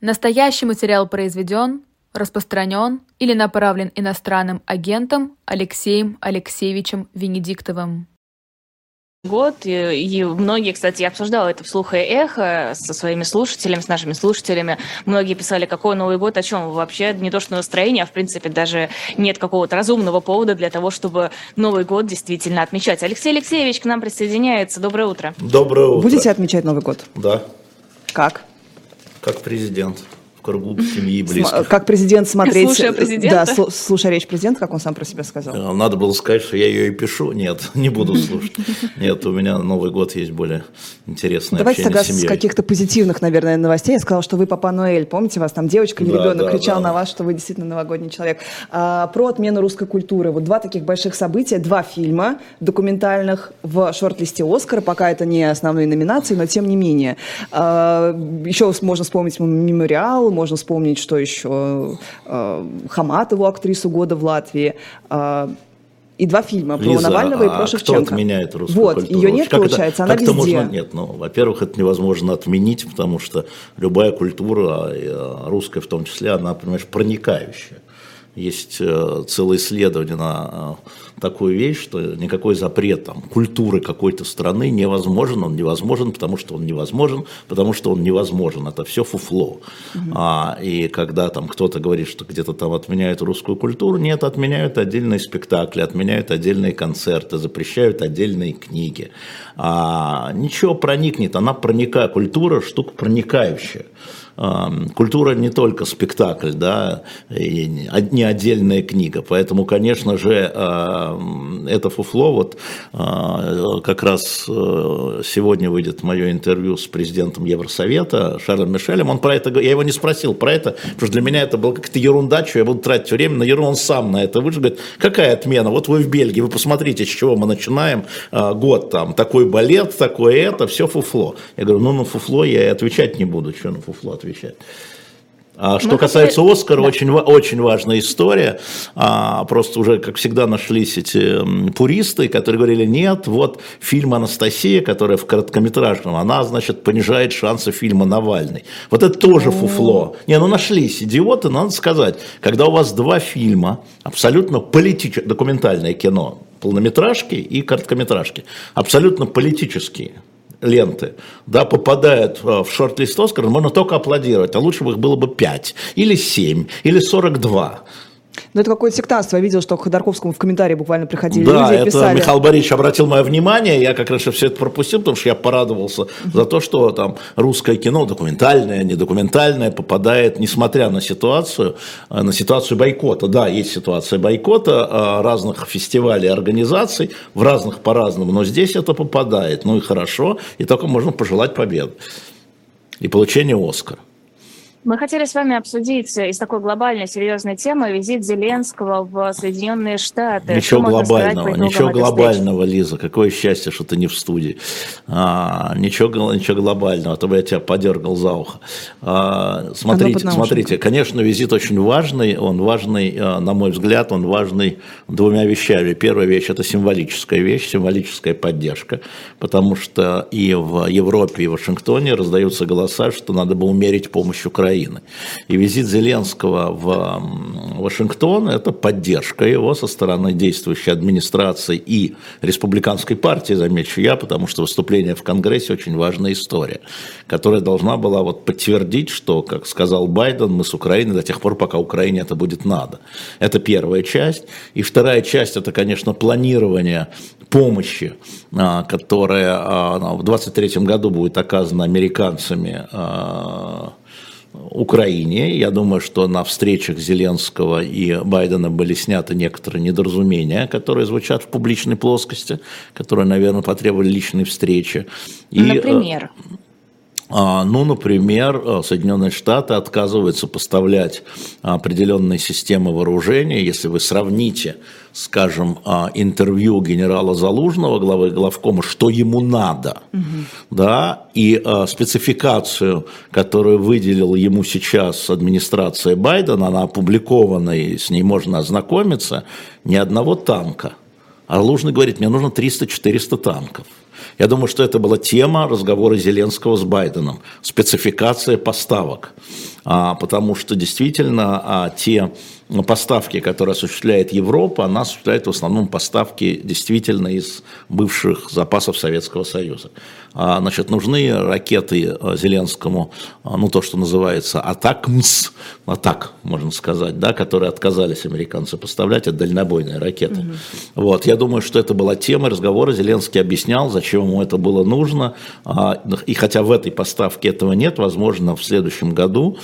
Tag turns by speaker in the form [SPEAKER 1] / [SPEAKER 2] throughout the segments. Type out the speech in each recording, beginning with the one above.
[SPEAKER 1] Настоящий материал произведен, распространен или направлен иностранным агентом Алексеем Алексеевичем Венедиктовым.
[SPEAKER 2] год, и, и многие, кстати, я обсуждала это вслух и эхо со своими слушателями, с нашими слушателями. Многие писали, какой Новый год, о чем вообще не то что настроение, а в принципе даже нет какого-то разумного повода для того, чтобы Новый год действительно отмечать. Алексей Алексеевич к нам присоединяется. Доброе утро.
[SPEAKER 3] Доброе утро.
[SPEAKER 4] Будете отмечать Новый год?
[SPEAKER 3] Да,
[SPEAKER 4] Как?
[SPEAKER 3] Как президент в кругу семьи и близких.
[SPEAKER 4] Как президент смотреть...
[SPEAKER 2] Слушая президента?
[SPEAKER 4] Да, слу- слушая речь президента, как он сам про себя сказал.
[SPEAKER 3] Э, Надо было сказать, что я ее и пишу. Нет, не буду слушать. Нет, у меня Новый год есть более интересное
[SPEAKER 4] Давайте
[SPEAKER 3] общение
[SPEAKER 4] тогда
[SPEAKER 3] с
[SPEAKER 4] с каких-то позитивных, наверное, новостей. Я сказала, что вы Папа Ноэль. Помните, вас там девочка или
[SPEAKER 3] Да,
[SPEAKER 4] ребенок
[SPEAKER 3] да,
[SPEAKER 4] кричал
[SPEAKER 3] да.
[SPEAKER 4] на вас, что вы действительно новогодний человек. А, про отмену русской культуры. Вот два таких больших события, два фильма документальных в шорт-листе Оскара. Пока это не основные номинации, но тем не менее. А, еще можно вспомнить «Мемориал», можно вспомнить, что еще а, Хаматову, актрису года в Латвии. А, и два фильма про
[SPEAKER 3] Лиза,
[SPEAKER 4] Навального и
[SPEAKER 3] а
[SPEAKER 4] про
[SPEAKER 3] кто
[SPEAKER 4] Шевченко.
[SPEAKER 3] отменяет русскую
[SPEAKER 4] вот,
[SPEAKER 3] культуру?
[SPEAKER 4] ее нет,
[SPEAKER 3] Как это-
[SPEAKER 4] получается, она
[SPEAKER 3] как это
[SPEAKER 4] везде.
[SPEAKER 3] можно- Нет, ну, во-первых, это невозможно отменить, потому что любая культура, э, русская в том числе, она, понимаешь, проникающая. Есть э, целое исследование на э, такую вещь, что никакой запрет там, культуры какой-то страны невозможен. Он невозможен, потому что он невозможен, потому что он невозможен. Это все фуфло. А, и когда там кто-то говорит, что где-то там отменяют русскую культуру, нет, отменяют отдельные спектакли, отменяют отдельные концерты, запрещают отдельные книги. А, ничего проникнет, она проникает. Культура штука проникающая. А, Культура не только спектакль, да, и не отдельная книга. Поэтому, конечно же, а, это фуфло. Вот а, как раз э, сегодня выйдет мое интервью с президентом Евросовета Шарлем Мишелем. Он про это, я его не спросил про это, потому что для меня это была какая-то ерунда, что я буду тратить время на ерунду. Он сам на это вышел, говорит, какая отмена? Вот вы в Бельгии, вы посмотрите, с чего мы начинаем а, год там, такой балет, такое это, все фуфло. Я говорю, ну на фуфло я и отвечать не буду, что на фуфло отвечать. А что
[SPEAKER 2] Мы
[SPEAKER 3] касается
[SPEAKER 2] хотели-
[SPEAKER 3] Оскара,
[SPEAKER 2] Да.
[SPEAKER 3] очень, очень важная история. А, просто уже, как всегда, нашлись эти пуристы, которые говорили, нет, вот фильм «Анастасия», которая в короткометражном, она, значит, понижает шансы фильма «Навальный». Вот это тоже фуфло. Не, ну нашлись идиоты, надо сказать. Когда у вас два фильма, абсолютно политические, документальное кино, полнометражки и короткометражки, абсолютно политические, ленты, да, попадают э, в шорт-лист Оскара, можно только аплодировать, а лучше бы их было бы 5, или 7, или 42.
[SPEAKER 4] Ну, это какое-то сектантство. Я видел, что к Ходорковскому в комментарии буквально приходили
[SPEAKER 3] да,
[SPEAKER 4] люди и
[SPEAKER 3] это
[SPEAKER 4] писали.
[SPEAKER 3] Михаил Борисович обратил мое внимание, я как раз все это пропустил, потому что я порадовался за то, что там русское кино, документальное, недокументальное, попадает, несмотря на ситуацию, э, на ситуацию бойкота. Да, есть ситуация бойкота э, разных фестивалей, организаций, в разных по-разному, но здесь это попадает, ну и хорошо, и только можно пожелать победы и получения Оскара.
[SPEAKER 2] Мы хотели с вами обсудить из такой глобальной, серьезной темы визит Зеленского в Соединенные Штаты.
[SPEAKER 3] Ничего
[SPEAKER 2] Что
[SPEAKER 3] глобального, ничего
[SPEAKER 2] этой встречи?
[SPEAKER 3] глобального, Лиза. Какое счастье, что ты не в студии. А, ничего, ничего глобального, а то бы я тебя подергал за ухо. А, смотрите, смотрите, конечно, визит очень важный. Он важный, а, на мой взгляд, он важный двумя вещами. Первая вещь – это символическая вещь, символическая поддержка, потому что и в Европе, и в Вашингтоне раздаются голоса, что надо бы умерить помощь Украины. И визит Зеленского в Вашингтон – это поддержка его со стороны действующей администрации и республиканской партии, замечу я, потому что выступление в Конгрессе очень важная история, которая должна была вот подтвердить, что, как сказал Байден, мы с Украиной до тех пор, пока Украине это будет надо. Это первая часть. И вторая часть – это, конечно, планирование помощи, а, которая а, в 2023 году будет оказана американцами а, Украине. Я думаю, что на встречах Зеленского и Байдена были сняты некоторые недоразумения, которые звучат в публичной плоскости, которые, наверное, потребовали личной встречи. И, э,
[SPEAKER 2] Например,
[SPEAKER 3] а, Ну, например, э, Соединенные Штаты отказываются поставлять определенные системы вооружения. Если вы сравните, скажем, а, интервью генерала Залужного, главы главкома, что ему надо, да, и а, спецификацию, которую выделила ему сейчас администрация Байдена, она опубликована, и с ней можно ознакомиться, ни одного танка. А Лужный говорит, мне нужно 300-400 танков. Я думаю, что это была тема разговора Зеленского с Байденом, спецификация поставок, а, потому что действительно а, те поставки, которые осуществляет Европа, она осуществляет в основном поставки действительно из бывших запасов Советского Союза. А, значит, нужны ракеты э, Зеленскому, а, ну, то, что называется «Атакмс», «Атак», можно сказать, да, которые отказались американцы поставлять, это дальнобойные ракеты. Угу. Вот, я думаю, что это была тема разговора, Зеленский объяснял, зачем ему это было нужно, а, и хотя в этой поставке этого нет, возможно, в следующем году,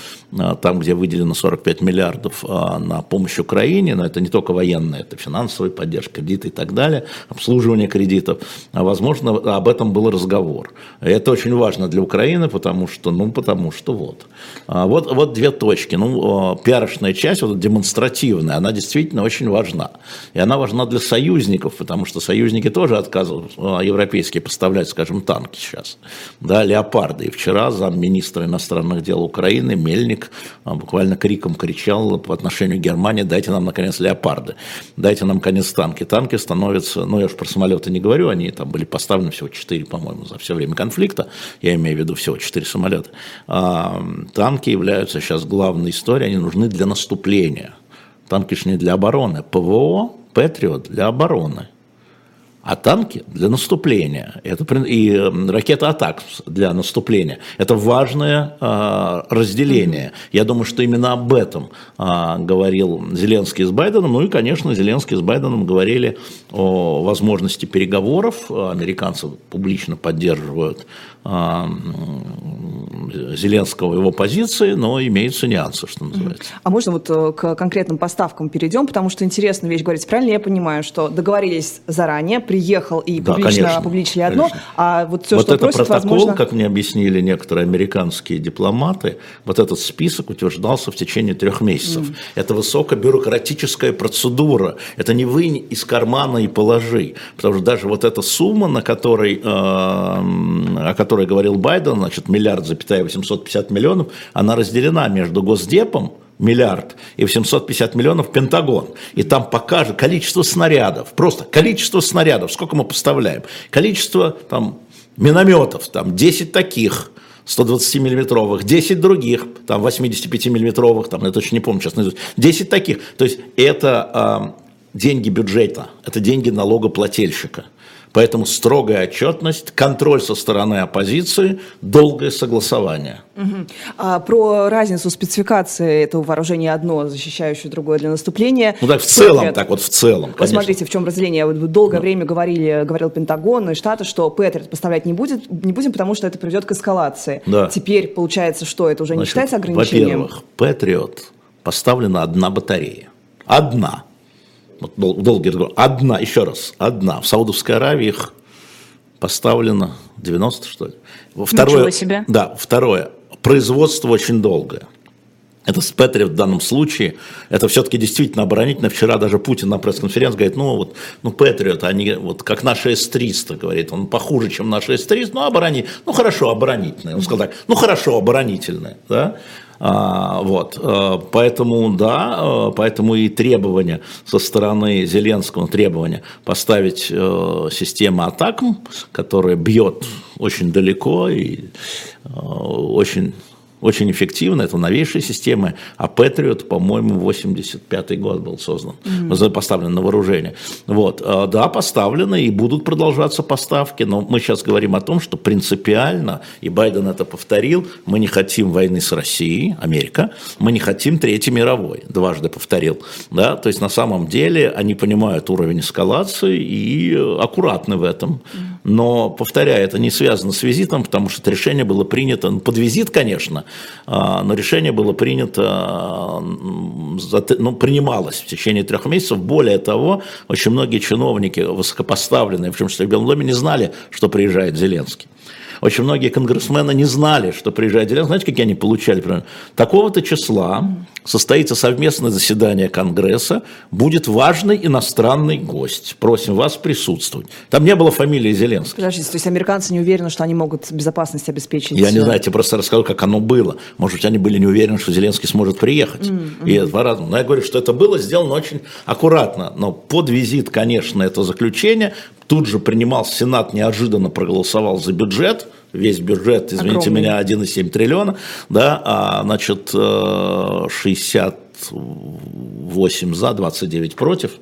[SPEAKER 3] там, где выделено 45 миллиардов на помощь Украине, но это не только военная, это финансовая поддержка, кредиты и так далее, обслуживание кредитов, возможно, об этом был разговор разговор. Это очень важно для Украины, потому что, ну, потому что вот. А вот, вот две точки. Ну, пиарочная часть, вот демонстративная, она действительно очень важна. И она важна для союзников, потому что союзники тоже отказывают а, европейские поставлять, скажем, танки сейчас. Да, леопарды. И вчера замминистра иностранных дел Украины Мельник а, буквально криком кричал по отношению к Германии, дайте нам, наконец, леопарды, дайте нам, наконец, танки. Танки становятся, ну, я уж про самолеты не говорю, они там были поставлены всего 4, по-моему, за все время конфликта, я имею в виду всего 4 самолета, а, танки являются сейчас главной историей, они нужны для наступления. Танки же не для обороны. ПВО, Патриот для обороны а танки для наступления. Это, и ракета атак для наступления. Это важное а, разделение. Я думаю, что именно об этом а, говорил Зеленский с Байденом. Ну и, конечно, Зеленский с Байденом говорили возможности переговоров. Американцы публично поддерживают а, Зеленского его позиции, но имеются нюансы, что называется.
[SPEAKER 4] А можно вот э, к конкретным поставкам перейдем, потому что интересная вещь говорить. Правильно я понимаю, что договорились заранее, приехал и да, публично конечно, опубличили одно, конечно. а вот все,
[SPEAKER 3] вот
[SPEAKER 4] что
[SPEAKER 3] это
[SPEAKER 4] просят,
[SPEAKER 3] протокол,
[SPEAKER 4] возможно...
[SPEAKER 3] как мне объяснили некоторые американские дипломаты, вот этот список утверждался в течение трех месяцев. Mm. Это высокобюрократическая процедура. Это не вы из кармана и положи. Потому что даже вот эта сумма, на которой, э, о которой говорил Байден, значит, миллиард, запятая 850 миллионов, она разделена между Госдепом, миллиард и в 750 миллионов Пентагон. И там покажет количество снарядов, просто количество снарядов, сколько мы поставляем, количество там минометов, там 10 таких, 120-миллиметровых, 10 других, там 85-миллиметровых, там, я точно не помню сейчас, 10 таких. То есть это э, деньги бюджета, это деньги налогоплательщика. Поэтому строгая отчетность, контроль со стороны оппозиции, долгое согласование.
[SPEAKER 4] Угу. А про разницу спецификации этого вооружения одно, защищающее другое для наступления.
[SPEAKER 3] Ну так в целом, так вот в целом.
[SPEAKER 4] Вот смотрите, в чем разделение. Вот долгое да. время говорили, говорил Пентагон и Штаты, что Патриот поставлять не, будет, не будем, потому что это приведет к эскалации. Да. Теперь получается, что это уже Значит, не считается ограничением?
[SPEAKER 3] Во-первых, Патриот поставлена одна батарея. Одна вот дол, долгий разговор, одна, еще раз, одна. В Саудовской Аравии их поставлено 90, что ли.
[SPEAKER 2] Второе, Ничего себе.
[SPEAKER 3] Да, второе. Производство очень долгое. Это с Петри в данном случае, это все-таки действительно оборонительно. Вчера даже Путин на пресс-конференции говорит, ну вот, ну Патриот, они вот как наши С-300, говорит, он похуже, чем наши С-300, ну оборонительные, ну хорошо, оборонительные. Он сказал так, ну хорошо, оборонительные, да. А, вот, э, поэтому, да, э, поэтому и требования со стороны Зеленского, требования поставить э, систему атакам, которая бьет очень далеко и очень очень эффективно, это новейшие системы, а Patriot, по-моему, 85 год был создан, mm-hmm. поставлен на вооружение. Вот, а, да, поставлены и будут продолжаться поставки, но мы сейчас говорим о том, что принципиально, и Байден это повторил, мы не хотим войны с Россией, Америка, мы не хотим Третьей мировой, дважды повторил, да, то есть на самом деле они понимают уровень эскалации и аккуратны в этом, но, повторяю, это не связано с визитом, потому что решение было принято, ну, под визит, конечно, а, но решение было принято, ну, принималось в течение трех месяцев. Более того, очень многие чиновники, высокопоставленные, в том числе в Белом доме, не знали, что приезжает Зеленский. Очень многие конгрессмены не знали, что приезжает Зеленский. Знаете, какие они получали? Такого-то числа состоится совместное заседание Конгресса, будет важный иностранный гость. Просим вас присутствовать. Там не было фамилии Зеленского.
[SPEAKER 4] Подождите, то есть американцы не уверены, что они могут безопасность обеспечить?
[SPEAKER 3] Я не знаю, я тебе просто расскажу, как оно было. Может быть, они были не уверены, что Зеленский сможет приехать. Mm-hmm. И это по-разному. Но я говорю, что это было сделано очень аккуратно. Но под визит, конечно, это заключение. Тут же принимал Сенат, неожиданно проголосовал за бюджет весь бюджет, извините Огромный. меня, 1,7 триллиона, да, а, значит, 60 э, 8 за, 29 против.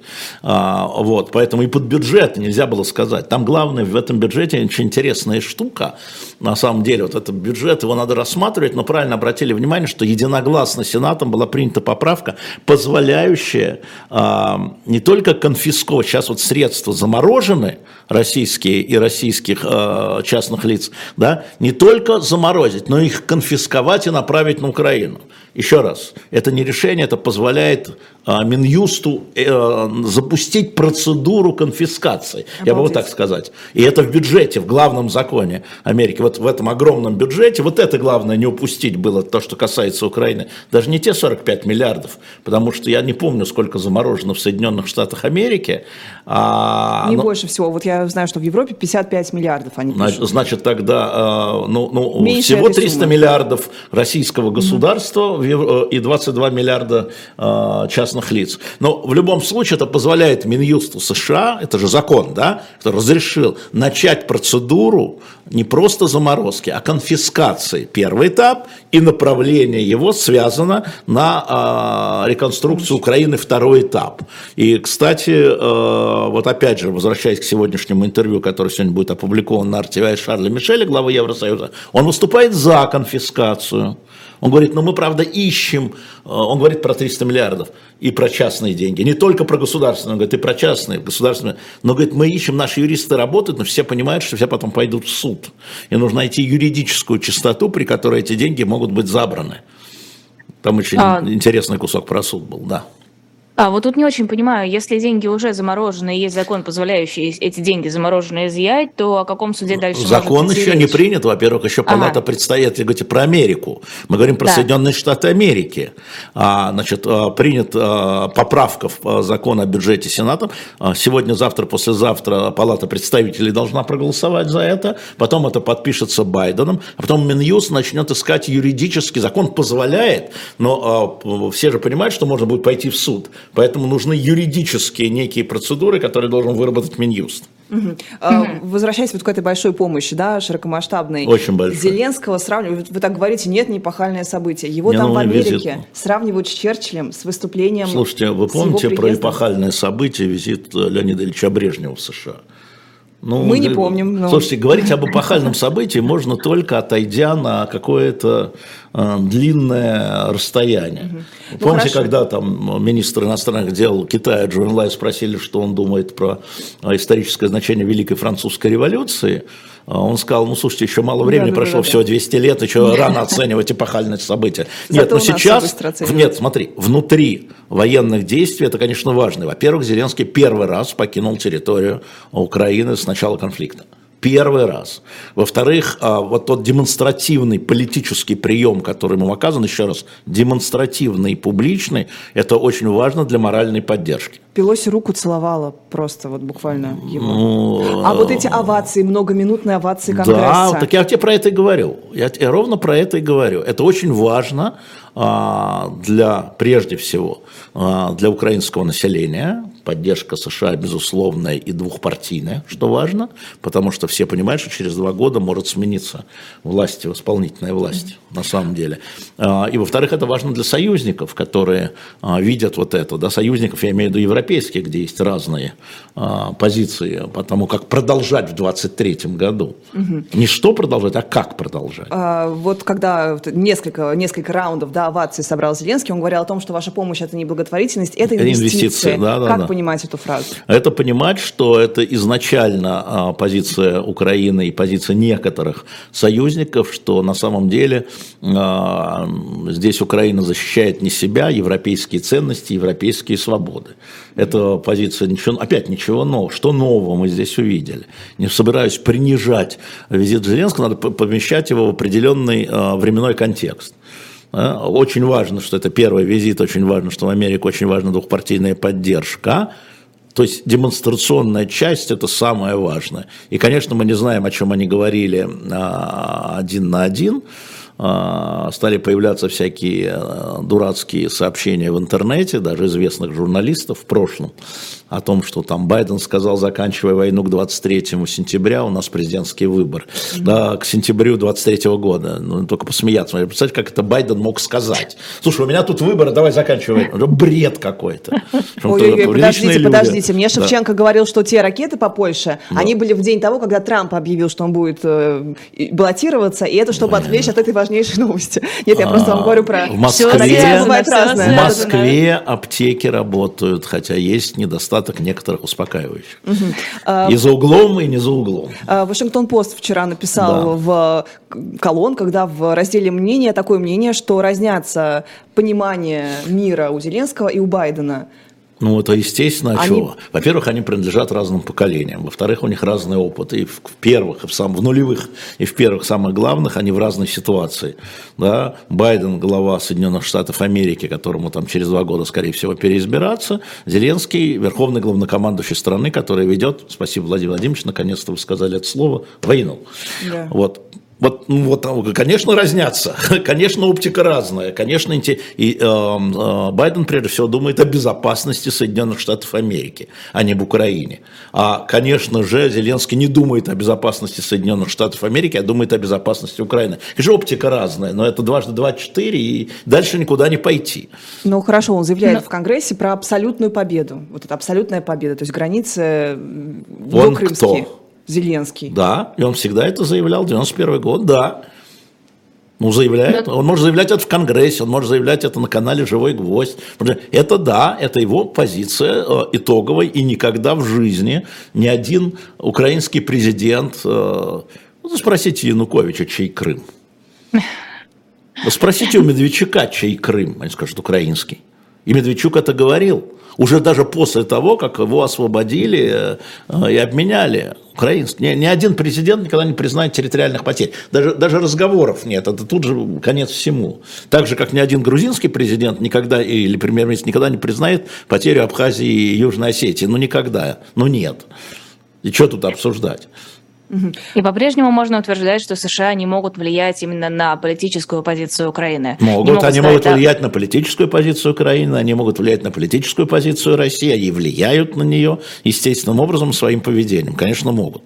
[SPEAKER 3] А, вот, поэтому и под бюджет нельзя было сказать. Там главное в этом бюджете очень интересная штука. На самом деле, вот этот бюджет, его надо рассматривать, но правильно обратили внимание, что единогласно Сенатом была принята поправка, позволяющая а, не только конфисковать, сейчас вот средства заморожены, российские и российских а, частных лиц, да, не только заморозить, но их конфисковать и направить на Украину. Еще раз, это не решение, это позволяет а, Минюсту э, запустить процедуру конфискации, Обалдеть. я бы вот так сказать. И это в бюджете, в главном законе Америки, вот в этом огромном бюджете, вот это главное не упустить было, то, что касается Украины. Даже не те 45 миллиардов, потому что я не помню, сколько заморожено в Соединенных Штатах Америки.
[SPEAKER 4] А, не но... больше всего, вот я знаю, что в Европе 55 миллиардов они
[SPEAKER 3] пишут. Значит, тогда а, ну, ну, всего 300 суммы. миллиардов российского государства, Э, и 22 миллиарда э, частных лиц. Но в любом случае это позволяет Минюсту США, это же закон, да, который разрешил начать процедуру не просто заморозки, а конфискации. Первый этап и направление его связано на э, реконструкцию Украины второй этап. И, кстати, вот опять же, возвращаясь к сегодняшнему интервью, которое сегодня будет опубликовано на RTVI Шарля Мишеля, главы Евросоюза, он выступает за конфискацию. Он говорит, ну мы, правда, ищем, э, он говорит про 300 миллиардов и про частные деньги, не только про государственные, он говорит, и про частные, государственные, но, говорит, мы ищем, наши юристы работают, но все понимают, что все потом пойдут в суд, и нужно найти юридическую чистоту, при которой эти деньги могут быть забраны. Там очень а... интересный кусок про суд был, да.
[SPEAKER 2] А вот тут не очень понимаю, если деньги уже заморожены, и есть закон, позволяющий эти деньги замороженные изъять, то о каком суде дальше
[SPEAKER 3] Закон еще речь? не принят, во-первых, еще палата ага. предстоит, говорите про Америку, мы говорим про да. Соединенные Штаты Америки. А, значит, а, принят а, поправка в закон о бюджете Сенатом, сегодня, завтра, послезавтра палата представителей должна проголосовать за это, потом это подпишется Байденом, а потом Минюст начнет искать юридический, закон позволяет, но все же понимают, что можно будет пойти в суд, Поэтому нужны юридические некие процедуры, которые должен выработать Минюст.
[SPEAKER 4] Угу. А, возвращаясь вот к этой большой помощи, да, широкомасштабной.
[SPEAKER 3] Очень большой.
[SPEAKER 4] Зеленского сравнивают, вы так говорите, нет, не эпохальное событие. Его Не там в Америке визит. сравнивают с Черчиллем, с выступлением
[SPEAKER 3] Слушайте, вы помните про эпохальное событие, визит Леонида Ильича Брежнева в США?
[SPEAKER 4] Ну, Мы не помним.
[SPEAKER 3] Но... Слушайте, говорить об эпохальном событии можно только отойдя на какое-то э, длинное расстояние. Угу. Помните, ну, когда там министр иностранных дел Китая Джон Лай спросили, что он думает про историческое значение Великой Французской революции, он сказал, ну, слушайте, еще мало времени да, прошло, да, да, всего 200 лет, еще рано оценивать эпохальные события. Нет, но сейчас, нет, смотри, внутри военных действий это, конечно, важно. Во-первых, Зеленский первый раз покинул территорию Украины с начала конфликта. Первый раз. Во-вторых, а, вот тот демонстративный политический прием, который ему оказан, еще раз, демонстративный и публичный, это очень важно для моральной поддержки.
[SPEAKER 4] Пелоси руку целовала просто, вот буквально его. Ну, а вот эти овации, многоминутные овации Конгресса.
[SPEAKER 3] Да, так я тебе про это и говорю. Я, я ровно про это и говорю. Это очень важно а, для, прежде всего, а, для украинского населения, поддержка США безусловная и двухпартийная, что важно, потому что все понимают, что через два года может смениться власть, исполнительная власть на самом деле. А, и во-вторых, это важно для союзников, которые а, видят вот это, да, союзников, я имею в виду европейских, где есть разные а, позиции по тому, как продолжать в 2023 году. Угу. Не что продолжать, а как продолжать.
[SPEAKER 4] А, вот когда несколько, несколько раундов да, овации собрал Зеленский, он говорил о том, что ваша помощь это не благотворительность, это инвестиции. инвестиции да, да, как да понимать эту фразу?
[SPEAKER 3] Это понимать, что это изначально а, позиция Украины и позиция некоторых союзников, что на самом деле а, здесь Украина защищает не себя, европейские ценности, европейские свободы. Это позиция ничего, опять ничего нового. Что нового мы здесь увидели? Не собираюсь принижать визит Зеленского, надо помещать его в определенный а, временной контекст. Очень важно, что это первый визит, очень важно, что в Америке очень важна двухпартийная поддержка. То есть демонстрационная часть – это самое важное. И, конечно, мы не знаем, о чем они говорили а, один на один, а, стали появляться всякие а, дурацкие сообщения в интернете, даже известных журналистов в прошлом, о том, что там Байден сказал, заканчивая войну к 23 сентября, у нас президентский выбор. Mm-hmm. Да, к сентябрю 23 года. Ну, только посмеяться. Представьте, как это Байден мог сказать. Слушай, у меня тут выборы, давай заканчивай. Бред какой-то.
[SPEAKER 4] Ой-ой-ой, подождите, люди. подождите. Мне Шевченко да. говорил, что те ракеты по Польше, да. они были в день того, когда Трамп объявил, что он будет э, баллотироваться, и это чтобы отвлечь от этой важнейшей новости. Нет, я просто вам говорю про...
[SPEAKER 3] В Москве, в Москве аптеки работают, хотя есть недостаток некоторых успокаивающих. Угу. И за углом, и не за углом.
[SPEAKER 4] А, Вашингтон-Пост вчера написал в колонках, да, в разделе мнения такое мнение, что разнятся понимание мира у Зеленского и у Байдена.
[SPEAKER 3] Ну, это естественно, а они... чего? Во-первых, они принадлежат разным поколениям. Во-вторых, у них разный опыт. И в первых, и в, сам, в нулевых, и в первых самых главных они в разной ситуации. Да? Байден, глава Соединенных Штатов Америки, которому там через два года, скорее всего, переизбираться. Зеленский, верховный главнокомандующий страны, который ведет, спасибо, Владимир Владимирович, наконец-то вы сказали это слово, войну. Да. Вот. Вот, ну, вот, конечно, разнятся, конечно, оптика разная, конечно, и э, э, Байден прежде всего думает о безопасности Соединенных Штатов Америки, а не об Украине. А, конечно же, Зеленский не думает о безопасности Соединенных Штатов Америки, а думает о безопасности Украины. Конечно, оптика разная, но это дважды два четыре, и дальше никуда не пойти.
[SPEAKER 4] Ну, хорошо, он заявляет но... в Конгрессе про абсолютную победу. Вот это абсолютная победа, то есть границы
[SPEAKER 3] он кто?
[SPEAKER 4] Зеленский.
[SPEAKER 3] Да, и он всегда это заявлял, 91 год, да. Ну, заявляет. Он может заявлять это в Конгрессе, он может заявлять это на канале «Живой гвоздь». Это да, это его позиция э, итоговая, и никогда в жизни ни один украинский президент... Э, ну, спросите Януковича, чей Крым. Спросите у Медведчука, чей Крым. Они скажут, украинский. И Медведчук это говорил. Уже даже после того, как его освободили э, и обменяли украинский. Ни, ни один президент никогда не признает территориальных потерь. Даже, даже разговоров нет. Это тут же конец всему. Так же, как ни один грузинский президент никогда, или премьер-министр никогда не признает потерю Абхазии и Южной Осетии. Ну, никогда. Ну, нет. И что тут обсуждать?
[SPEAKER 2] И по-прежнему можно утверждать, что США не могут влиять именно на политическую позицию Украины.
[SPEAKER 3] Могут, могут они могут да... влиять на политическую позицию Украины, они могут влиять на политическую позицию России, они влияют на нее естественным образом своим поведением. Конечно, могут.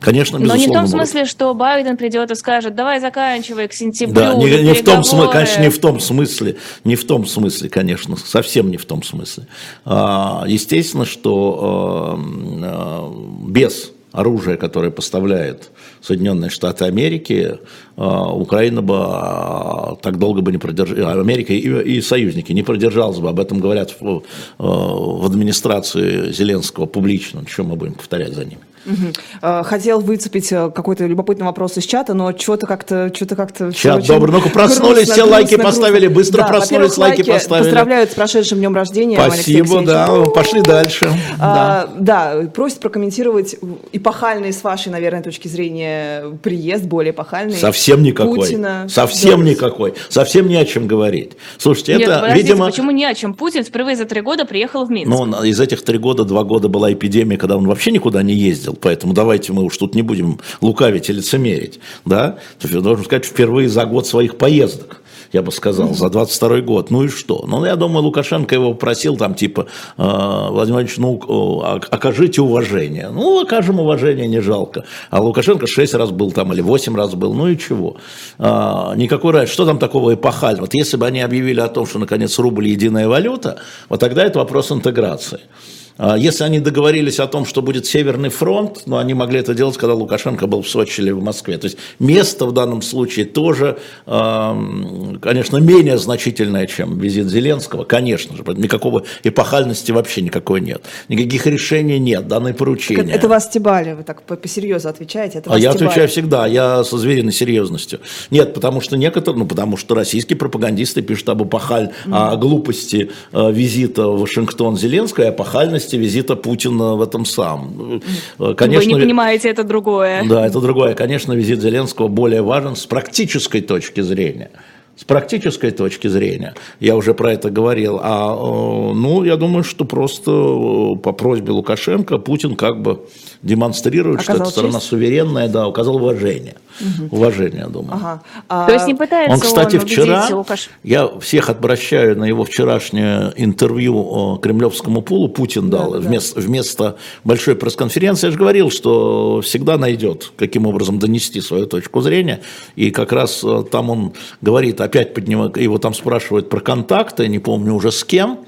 [SPEAKER 3] Конечно,
[SPEAKER 2] Но не в том могут. смысле, что Байден придет и скажет, давай заканчивай к сентябрю.
[SPEAKER 3] Да, не, не в том смысле, конечно, не в том смысле, не в том смысле, конечно, совсем не в том смысле. А, естественно, что а, а, без оружие, которое поставляет Соединенные Штаты Америки, а, Украина бы а, так долго бы не продержалась, Америка и, и союзники не продержалась бы, об этом говорят в, а, в администрации Зеленского публично, что мы будем повторять за ними.
[SPEAKER 4] Угу. Хотел выцепить э, какой-то любопытный вопрос из чата, но что-то как-то... Что-то как-то
[SPEAKER 3] Чат, добрый. Ну-ка, проснулись, грустно, все грустно, лайки грустно. поставили, быстро да, проснулись, лайки, лайки поставили.
[SPEAKER 4] Поздравляют с прошедшим днем рождения,
[SPEAKER 3] Спасибо, да, пошли дальше.
[SPEAKER 4] А, да. да, просит прокомментировать эпохальный, с вашей, наверное, точки зрения, приезд, более эпохальный.
[SPEAKER 3] Совсем никакой. Путина. Совсем да. никакой. Совсем не о чем говорить. Слушайте, Нет, это, видимо...
[SPEAKER 2] почему не о чем? Путин впервые за три года приехал в Минск.
[SPEAKER 3] Ну, из этих три года, два года была эпидемия, когда он вообще никуда не ездил поэтому давайте мы уж тут не будем лукавить и лицемерить, да, я должен сказать, впервые за год своих поездок я бы сказал, за 22 год. Ну и что? Ну, я думаю, Лукашенко его просил там, типа, э, Владимир Владимирович, ну, окажите уважение. Ну, окажем уважение, не жалко. А Лукашенко 6 раз был там или 8 раз был, ну и чего? А, никакой разницы. Что там такого эпохального? Вот если бы они объявили о том, что, наконец, рубль единая валюта, вот тогда это вопрос интеграции. А если они договорились о том, что будет Северный фронт, но они могли это делать, когда Лукашенко был в Сочи или в Москве. То есть место в данном случае тоже, конечно, менее значительное, чем визит Зеленского, конечно же. Никакого эпохальности вообще никакой нет. Никаких решений нет, данные поручения.
[SPEAKER 4] Это, это вас стебали, вы так посерьезно отвечаете? Это
[SPEAKER 3] а я отвечаю всегда, я со звериной серьезностью. Нет, потому что некоторые, ну потому что российские пропагандисты пишут об эпохаль, mm. о глупости э, визита в Вашингтон Зеленского, и эпохальности важности визита Путина в этом самом.
[SPEAKER 2] Конечно, Вы не понимаете, это другое.
[SPEAKER 3] Да, это другое. Конечно, визит Зеленского более важен с практической точки зрения С практической точки зрения, я уже про это говорил, а, э, ну, я думаю, что просто э, по просьбе Лукашенко Путин как бы демонстрирует,
[SPEAKER 4] Оказал
[SPEAKER 3] что эта страна
[SPEAKER 4] честь?
[SPEAKER 3] суверенная, да, указал уважение. Уважение, я думаю.
[SPEAKER 4] Ага. А,
[SPEAKER 2] То есть не пытается
[SPEAKER 3] Он, кстати,
[SPEAKER 2] убедить
[SPEAKER 3] вчера,
[SPEAKER 2] Лукаш-
[SPEAKER 3] я всех обращаю на его вчерашнее интервью кремлевскому пулу, Путин дал,
[SPEAKER 4] Да, да.
[SPEAKER 3] вместо, вместо большой пресс-конференции, я же говорил, что всегда найдет, каким образом донести свою точку зрения, и как раз э, там он говорит, опять поднимает, его там спрашивают про контакты, не помню уже с кем,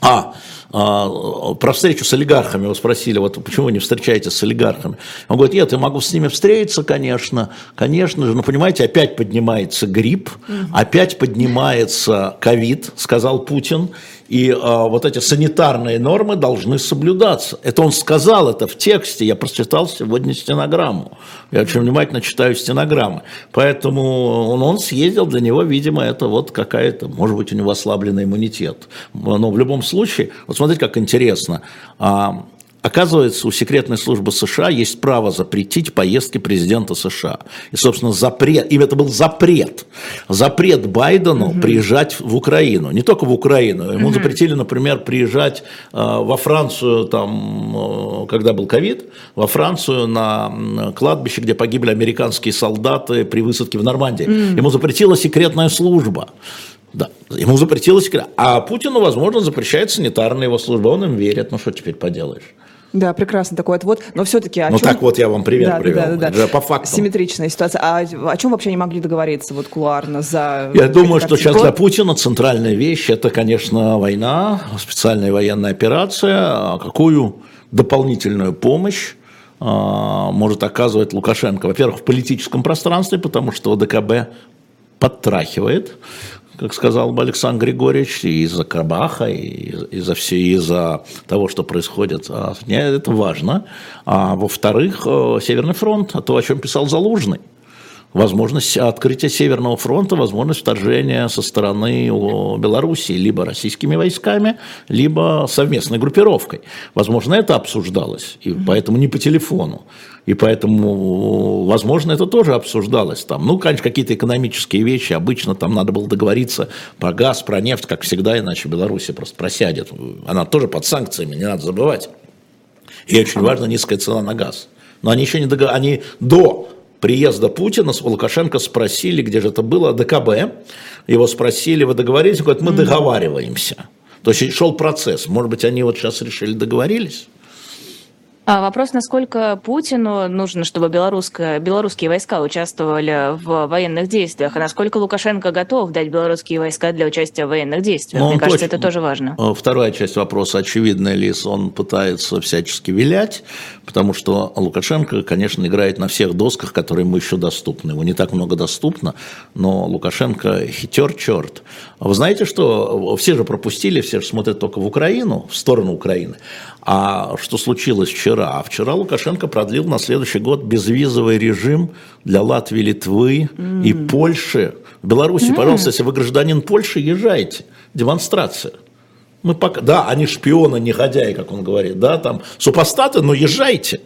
[SPEAKER 3] а, про встречу с олигархами его спросили, вот почему вы не встречаетесь с олигархами? Он говорит, нет, я могу с ними встретиться, конечно, конечно же, но понимаете, опять поднимается грипп, опять поднимается ковид, сказал Путин, и а, вот эти санитарные нормы должны соблюдаться. Это он сказал это в тексте, я прочитал сегодня стенограмму. Я очень внимательно читаю стенограммы. Поэтому он, он съездил, для него, видимо, это вот какая-то, может быть, у него ослабленный иммунитет. Но в любом случае, вот смотрите, как интересно. А, Оказывается, у секретной службы США есть право запретить поездки президента США. И, собственно, запрет, им это был запрет. Запрет Байдену приезжать в Украину. Не только в Украину. Ему запретили, например, приезжать э, во Францию, там, э, когда был ковид, во Францию на кладбище, где погибли американские солдаты при высадке в Нормандии. Ему запретила секретная служба. Да, ему запретила секрет. А Путину, возможно, запрещает санитарная его служба. Он им верит. Ну, что теперь поделаешь?
[SPEAKER 4] Да, прекрасный такой отвод. Но все-таки
[SPEAKER 3] Ну,
[SPEAKER 4] чем-
[SPEAKER 3] так вот я вам пример
[SPEAKER 4] Да,
[SPEAKER 3] привел.
[SPEAKER 4] да, да, да.
[SPEAKER 3] По факту.
[SPEAKER 4] Симметричная ситуация. А о чем вообще не могли договориться вот кулуарно за...
[SPEAKER 3] Я думаю, что сейчас для Путина центральная вещь – это, конечно, война, специальная военная операция. А Какую дополнительную помощь а, может оказывать Лукашенко? Во-первых, в политическом пространстве, потому что ОДКБ подтрахивает, как сказал бы Александр Григорьевич, и из-за Карабаха, и из-за все, из-за того, что происходит. А, Это важно. А во-вторых, э, Северный фронт, а то, о чем писал Залужный возможность открытия Северного фронта, возможность вторжения со стороны Белоруссии либо российскими войсками, либо совместной группировкой. Возможно, это обсуждалось, и поэтому не по телефону. И поэтому, возможно, это тоже обсуждалось там. Ну, конечно, какие-то экономические вещи. Обычно там надо было договориться про газ, про нефть, как всегда, иначе Белоруссия просто просядет. Она тоже под санкциями, не надо забывать. И очень важна низкая цена на газ. Но они еще не договор... они до приезда Путина с Лукашенко спросили, где же это было, ДКБ. Его спросили, вы договорились? Он говорит, мы договариваемся. То есть шел процесс. Может быть, они вот сейчас решили договорились?
[SPEAKER 2] А вопрос, насколько Путину нужно, чтобы белорусские войска участвовали в военных действиях, и насколько Лукашенко готов дать белорусские войска для участия в военных действиях.
[SPEAKER 3] Ну,
[SPEAKER 2] Мне кажется,
[SPEAKER 3] точно-
[SPEAKER 2] это тоже важно.
[SPEAKER 3] Э, Вторая часть вопроса, очевидно ли, он пытается всячески вилять, потому что Лукашенко, конечно, играет на всех досках, которые ему еще доступны. Ему не так много доступно, но Лукашенко хитер черт. А Вы знаете, что все же пропустили, все же смотрят только в Украину, в сторону Украины. А что случилось вчера? А вчера Лукашенко продлил на следующий год безвизовый режим для Латвии, Литвы и Польши. В Беларуси, пожалуйста, если вы гражданин Польши, езжайте. Демонстрация. Мы пока, да, они шпионы, негодяи, как он говорит, да, там супостаты, но езжайте.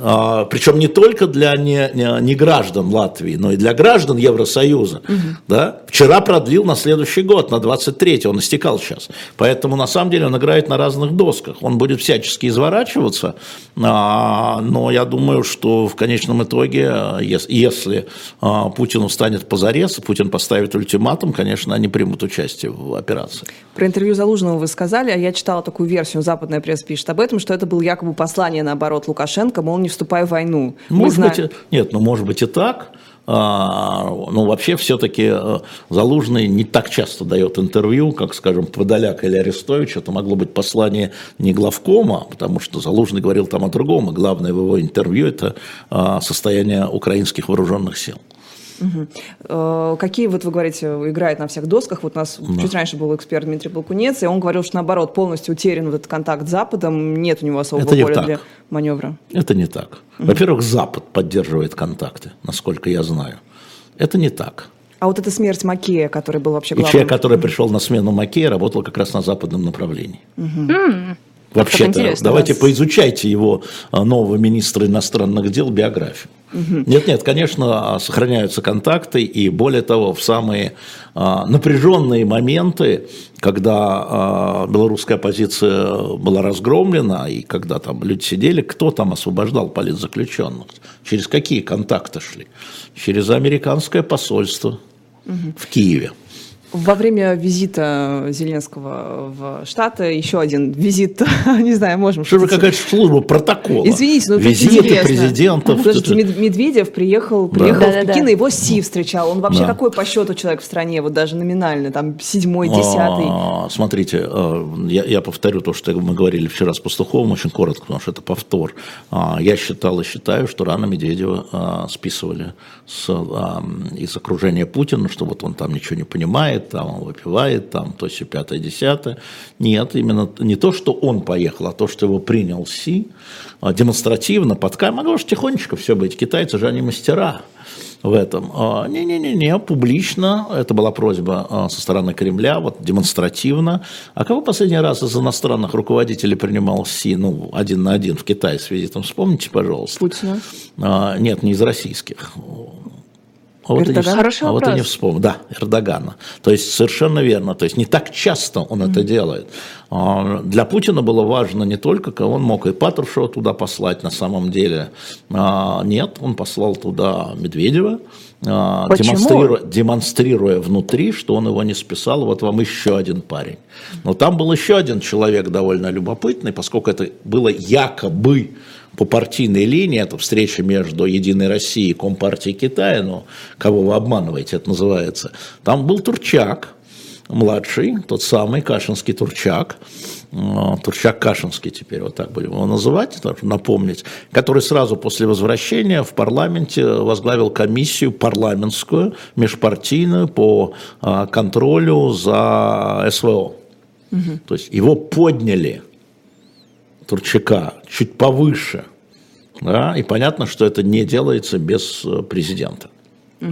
[SPEAKER 3] А, причем не только для не, не, не граждан Латвии, но и для граждан Евросоюза. Да? Вчера продлил на следующий год, на 23 он истекал сейчас. Поэтому на самом деле он играет на разных досках. Он будет всячески изворачиваться, а, но я думаю, что в конечном итоге, а, ес- если а, Путину станет позарез, Путин поставит ультиматум, конечно, они примут участие в операции.
[SPEAKER 4] Про интервью Залужного вы сказали, а я читала такую версию, западная пресса пишет об этом, что это было якобы послание, наоборот, Лукашенко, мол, не вступай в войну. Мы
[SPEAKER 3] Может
[SPEAKER 4] знаем-
[SPEAKER 3] быть, и- нет, ну может быть и так. А, ну, вообще, все-таки э, Залужный не так часто дает интервью, как, скажем, Подоляк или Арестович. Это могло быть послание не главкома, потому что Залужный говорил там о другом. И главное в его интервью – это а, состояние украинских вооруженных сил.
[SPEAKER 4] Э, Какие, вот вы говорите, играет на всех досках. Вот у нас чуть раньше был эксперт Дмитрий Балкунец, и он говорил, что наоборот, полностью утерян вот этот контакт с Западом, нет у него особого
[SPEAKER 3] Это не
[SPEAKER 4] поля
[SPEAKER 3] так.
[SPEAKER 4] для маневра.
[SPEAKER 3] Это не так. Во-первых, Запад поддерживает контакты, насколько я знаю. Это не так.
[SPEAKER 4] А вот эта смерть Макея, который был вообще
[SPEAKER 3] И
[SPEAKER 4] главным...
[SPEAKER 3] человек, который пришел на смену Макея, работал как раз на западном направлении. Вообще-то, давайте
[SPEAKER 4] Вас-
[SPEAKER 3] поизучайте его а, нового министра иностранных дел биографию. Нет, нет, конечно, сохраняются контакты, и более того, в самые а, напряженные моменты, когда а, белорусская оппозиция была разгромлена, и когда там люди сидели, кто там освобождал политзаключенных? Через какие контакты шли? Через американское посольство в Киеве.
[SPEAKER 4] Во время визита Зеленского в Штаты еще один визит, не знаю, можем...
[SPEAKER 3] Что же какая-то служба протокола?
[SPEAKER 4] Извините, но
[SPEAKER 3] Визиты президентов.
[SPEAKER 4] Слушайте, Медведев приехал, приехал да. в Пекин, да, его Си встречал. Он вообще да. какой по счету человек в стране, вот даже номинально, там седьмой, десятый? А,
[SPEAKER 3] смотрите, э, я, я повторю то, что мы говорили вчера с Пастуховым, очень коротко, потому что это повтор. А, я считал и считаю, что рано Медведева а, списывали с, из окружения Путина, что вот он там ничего не понимает, гуляет, там он выпивает, там то все пятое, десятое. Нет, именно не то, что он поехал, а то, что его принял Си, а, демонстративно, под камерой, могло же тихонечко все быть, китайцы же они мастера в этом. А, не-не-не, публично, это была просьба а, со стороны Кремля, вот демонстративно. А кого последний раз из иностранных руководителей принимал Си, ну, один на один в Китае с визитом, вспомните, пожалуйста.
[SPEAKER 4] Путина?
[SPEAKER 3] Нет, не из российских.
[SPEAKER 2] А вот Эрдоган?
[SPEAKER 3] Хороший а вопрос. вот и не вспомнил. Да, Эрдогана. То есть совершенно верно. То есть не так часто он mm-hmm. это делает. А, для Путина было важно не только, кого он мог и Патрушева туда послать на самом деле. А, нет, он послал туда Медведева, демонстрируя, демонстрируя внутри, что он его не списал. Вот вам еще один парень. Но там был еще один человек довольно любопытный, поскольку это было якобы по партийной линии, это встреча между Единой Россией и Компартией Китая, но кого вы обманываете, это называется. Там был Турчак, младший, тот самый Кашинский Турчак, Турчак Кашинский теперь, вот так будем его называть, напомнить, который сразу после возвращения в парламенте возглавил комиссию парламентскую, межпартийную по а, контролю за СВО. Угу. То есть его подняли Турчака чуть повыше. Да, и понятно, что это не делается без э, президента.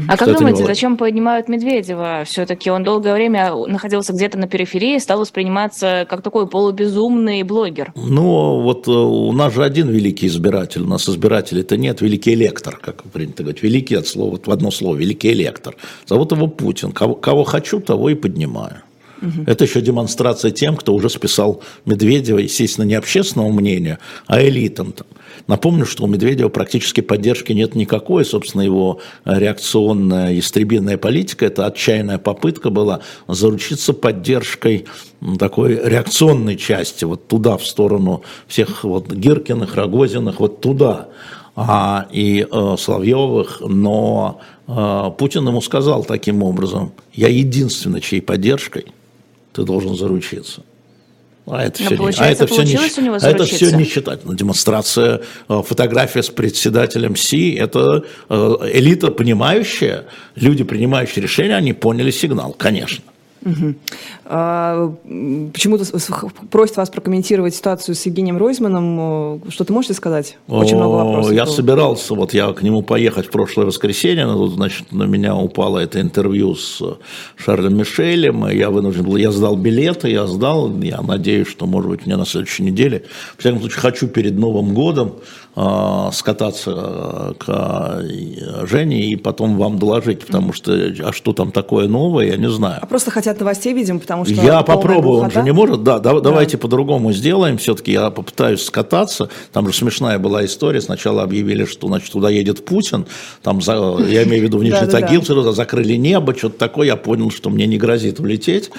[SPEAKER 2] А как думаете, зачем поднимают Медведева? Все-таки он долгое время находился где-то на периферии, стал восприниматься как такой полубезумный блогер.
[SPEAKER 3] Ну, вот э, у нас же один великий избиратель, у нас избирателей-то нет, великий электор, как принято говорить. Великий от слова, вот в одно слово, великий электор. Зовут его Путин. Кого, кого хочу, того и поднимаю. Угу. Это еще демонстрация тем, кто уже списал Медведева, естественно, не общественного мнения, а элитам. Напомню, что у Медведева практически поддержки нет никакой, собственно, его реакционная истребинная политика, это отчаянная попытка была заручиться поддержкой такой реакционной части, вот туда, в сторону всех вот Гиркиных, Рогозиных, вот туда, а, и э, Соловьевых, но э, Путин ему сказал таким образом, я единственный, чьей поддержкой ты должен заручиться. А это все, не, а это все не, а это все не считать. Демонстрация, э, фотография с председателем Си, это э, элита понимающая, люди, принимающие решения, они поняли сигнал, конечно.
[SPEAKER 4] Угу. А, почему-то просит вас прокомментировать ситуацию с Евгением Ройзманом. Что ты можете сказать?
[SPEAKER 3] Очень много вопросов. Я было. собирался, вот я к нему поехать в прошлое воскресенье, но тут, значит, на меня упало это интервью с Шарлем Мишелем, я вынужден был, я сдал билеты, я сдал, я надеюсь, что, может быть, мне на следующей неделе, в всяком случае, хочу перед Новым годом э, скататься э, к э, Жене и потом вам доложить, потому что, а что там такое новое, я не знаю.
[SPEAKER 4] А просто хотят новостей, видим, потому что...
[SPEAKER 3] Я попробую, он же не может, да, да, да. давайте по-другому сделаем, все-таки я попытаюсь скататься, там же смешная была история, сначала объявили, что, значит, туда едет Путин, там, за, я имею в виду в Нижний Тагил, закрыли небо, что-то такое, я понял, что мне не грозит улететь,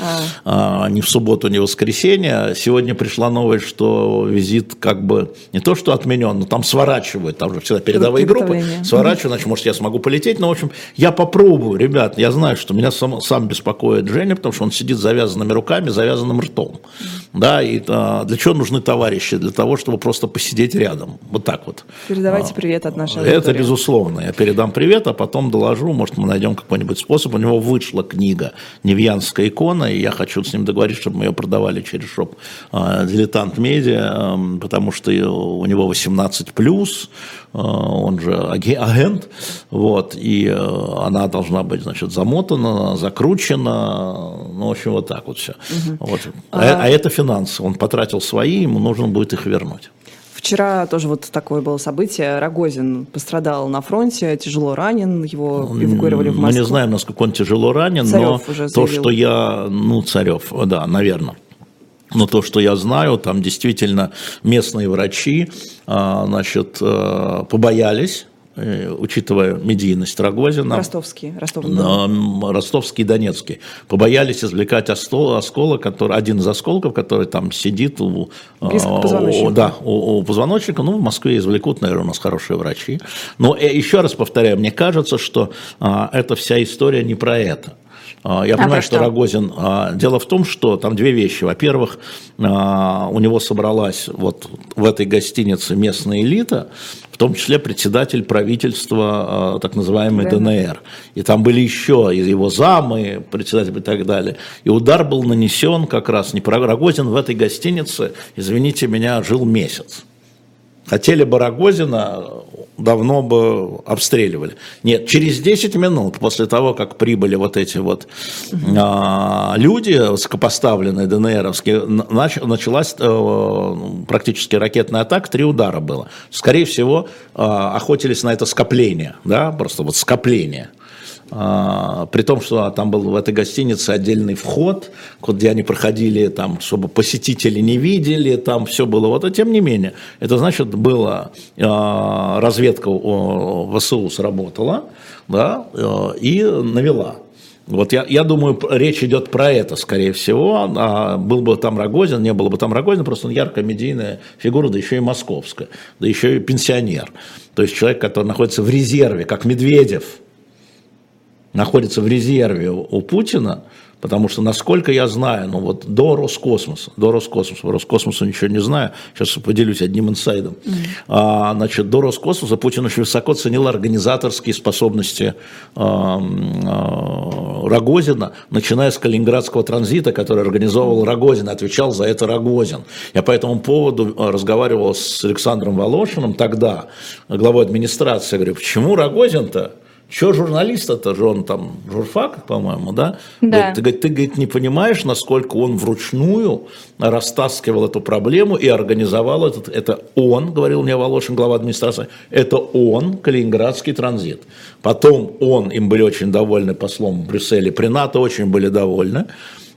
[SPEAKER 3] а. А, ни в субботу, ни в воскресенье. Сегодня пришла новость, что визит как бы не то, что отменен, но там сворачивают, там же всегда передовые группы, сворачивают, значит, может, я смогу полететь, но, в общем, я попробую, ребят, я знаю, что меня сам, сам беспокоит Женя, потому что он сидит завязанными руками, завязанным ртом, да, и а, для чего нужны товарищи? Для того, чтобы просто посидеть рядом, вот так вот.
[SPEAKER 4] Передавайте а, привет от нашей
[SPEAKER 3] Это аудитории. безусловно, я передам привет, а потом доложу, может, мы найдем какой-нибудь способ, у него вышла книга «Невьянская икона», и я хочу с ним договориться, чтобы мы ее продавали через шоп а, «Дилетант Медиа», потому что у него 18 плюс, э, он же агент, вот, и э, она должна быть, значит, замотана, закручена, ну, в общем, вот так вот все. Угу. Вот. А, а, а это финансы, он потратил свои, ему нужно будет их вернуть.
[SPEAKER 4] Вчера тоже вот такое было событие. Рогозин пострадал на фронте, тяжело ранен, его эвакуировали в Москву.
[SPEAKER 3] Мы не знаем, насколько он тяжело ранен,
[SPEAKER 4] Царев
[SPEAKER 3] но то, что я, ну, Царев, да, наверное. Но то, что я знаю, там действительно местные врачи, а, значит, а, побоялись, э, учитывая медийность Рогозина.
[SPEAKER 4] Ростовский. Ростов.
[SPEAKER 3] На, м, Ростовский и Донецкий. Побоялись извлекать осколок, который, один из осколков, который там сидит у,
[SPEAKER 4] Близко к
[SPEAKER 3] а,
[SPEAKER 4] позвоночнику.
[SPEAKER 3] у- да, у, у позвоночника. Ну, в Москве извлекут, наверное, у нас хорошие врачи. Но э, еще раз повторяю, мне кажется, что а, эта вся история не про это. А, Я
[SPEAKER 2] А
[SPEAKER 3] понимаю, что
[SPEAKER 2] что?
[SPEAKER 3] Рогозин. а, Дело в том, что там две вещи. Во-первых, а, у него собралась вот в этой гостинице местная элита, в том числе председатель правительства так называемой
[SPEAKER 4] Да.
[SPEAKER 3] ДНР. И там были еще его замы, председатель и так далее. И удар был нанесен как раз не Рогозин в этой гостинице, извините меня, жил месяц. Хотели бы Рогозина, давно бы обстреливали. Нет, через 10 минут после того, как прибыли вот эти вот а, люди, высокопоставленные ДНРовские, на- нач- началась э, практически ракетная атака, три удара было. Скорее всего, а, охотились на это скопление, да, просто вот скопление. А, при том, что там был в этой гостинице отдельный вход, где они проходили, там, чтобы посетители не видели, там все было. Вот, а тем не менее, это значит, была а, разведка ВСУ сработала, да, э, и навела. Вот я, я думаю, речь идет про это, скорее всего. А был бы там Рогозин, не было бы там Рогозина, просто он яркая медийная фигура, да еще и московская, да еще и пенсионер. То есть человек, который находится в резерве, как Медведев, находится в резерве у Путина, потому что, насколько я знаю, ну вот до Роскосмоса, до Роскосмоса, по Роскосмосу ничего не знаю, сейчас поделюсь одним инсайдом, А, значит, до Роскосмоса Путин очень высоко ценил организаторские способности а, а, Рогозина, начиная с Калининградского транзита, который организовывал Рогозин, отвечал за это Рогозин. Я по этому поводу а, разговаривал с Александром Волошиным тогда, главой администрации, я говорю, почему Рогозин-то Че журналист-то же он там, журфак, по-моему, да?
[SPEAKER 2] Да.
[SPEAKER 3] Ты, говорит, ты говорит, не понимаешь, насколько он вручную растаскивал эту проблему и организовал этот, это он, говорил мне Волошин, глава администрации, это он, Калининградский транзит. Потом он, им были очень довольны послом в Брюсселе, при НАТО очень были довольны.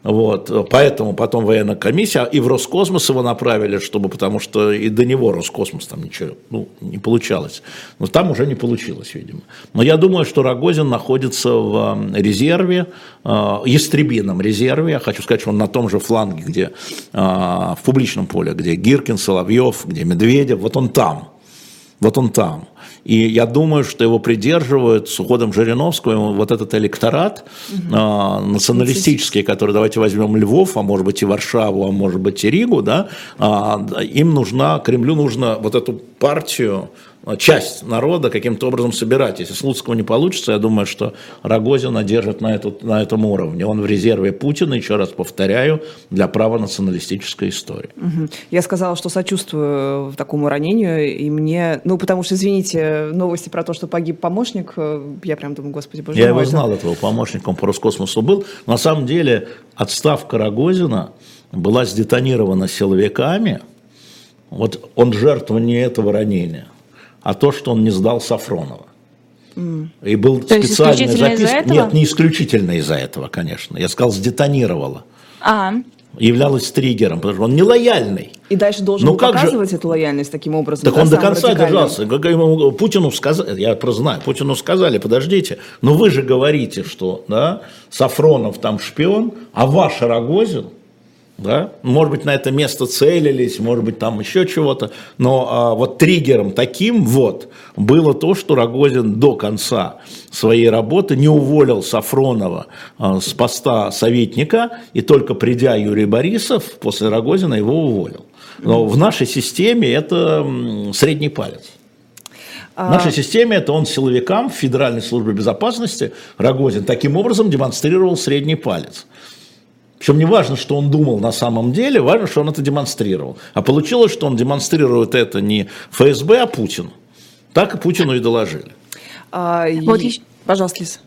[SPEAKER 3] Вот, поэтому потом военная комиссия, и в Роскосмос его направили, чтобы, потому что и до него Роскосмос там ничего ну, не получалось. Но там уже не получилось, видимо. Но я думаю, что Рогозин находится в э, резерве, э, ястребином резерве. Я хочу сказать, что он на том же фланге, где э, в публичном поле, где Гиркин, Соловьев, где Медведев, вот он там. Вот он там. И я думаю, что его придерживают с уходом Жириновского вот этот электорат а, националистический, который, давайте возьмем Львов, а может быть и Варшаву, а может быть и Ригу, да, да, им нужна, Кремлю нужно вот эту партию, часть народа каким-то образом собирать. Если Слуцкого не получится, я думаю, что Рогозина держит на, эту, на этом уровне. Он в резерве Путина, еще раз повторяю, для правонационалистической истории.
[SPEAKER 4] Мгм. Я сказала, что сочувствую такому ранению, и мне, ну, потому что, извините, новости про то, что погиб помощник, э, я прям думаю, господи, боже
[SPEAKER 3] Я
[SPEAKER 4] мой.
[SPEAKER 3] его
[SPEAKER 4] это-
[SPEAKER 3] знал, этого помощником по Роскосмосу был. На самом деле отставка Рогозина была сдетонирована силовиками. Вот он жертва не этого ранения, а то, что он не сдал Сафронова. И был
[SPEAKER 2] То
[SPEAKER 3] специальный запис-? Нет, не исключительно из-за этого, конечно. Я сказал, сдетонировала.
[SPEAKER 2] А,
[SPEAKER 3] Являлась триггером, потому что он нелояльный.
[SPEAKER 4] И дальше должен
[SPEAKER 3] Ну
[SPEAKER 4] был
[SPEAKER 3] как же-
[SPEAKER 4] показывать эту лояльность таким образом.
[SPEAKER 3] Так
[SPEAKER 4] да,
[SPEAKER 3] он до конца держался. Путину сказали, я просто знаю, Путину сказали, подождите, но вы же говорите, что да, Сафронов там шпион, а ваш Рогозин, да, может быть, на это место целились, может быть, там еще чего-то, но а, вот триггером таким вот было то, что Рогозин до конца своей работы не уволил Сафронова а, с поста советника, и только придя Юрий Борисов после Рогозина его уволил. Но в нашей системе это средний палец. В нашей системе это он силовикам в Федеральной службе безопасности, Рогозин, таким образом демонстрировал средний палец. Причем не важно, что он думал на самом деле, важно, что он это демонстрировал. А получилось, что он демонстрирует это не ФСБ, а Путину. Так и Путину и доложили.
[SPEAKER 4] А, и-
[SPEAKER 2] Вот ещё-
[SPEAKER 4] Пожалуйста, Лиз.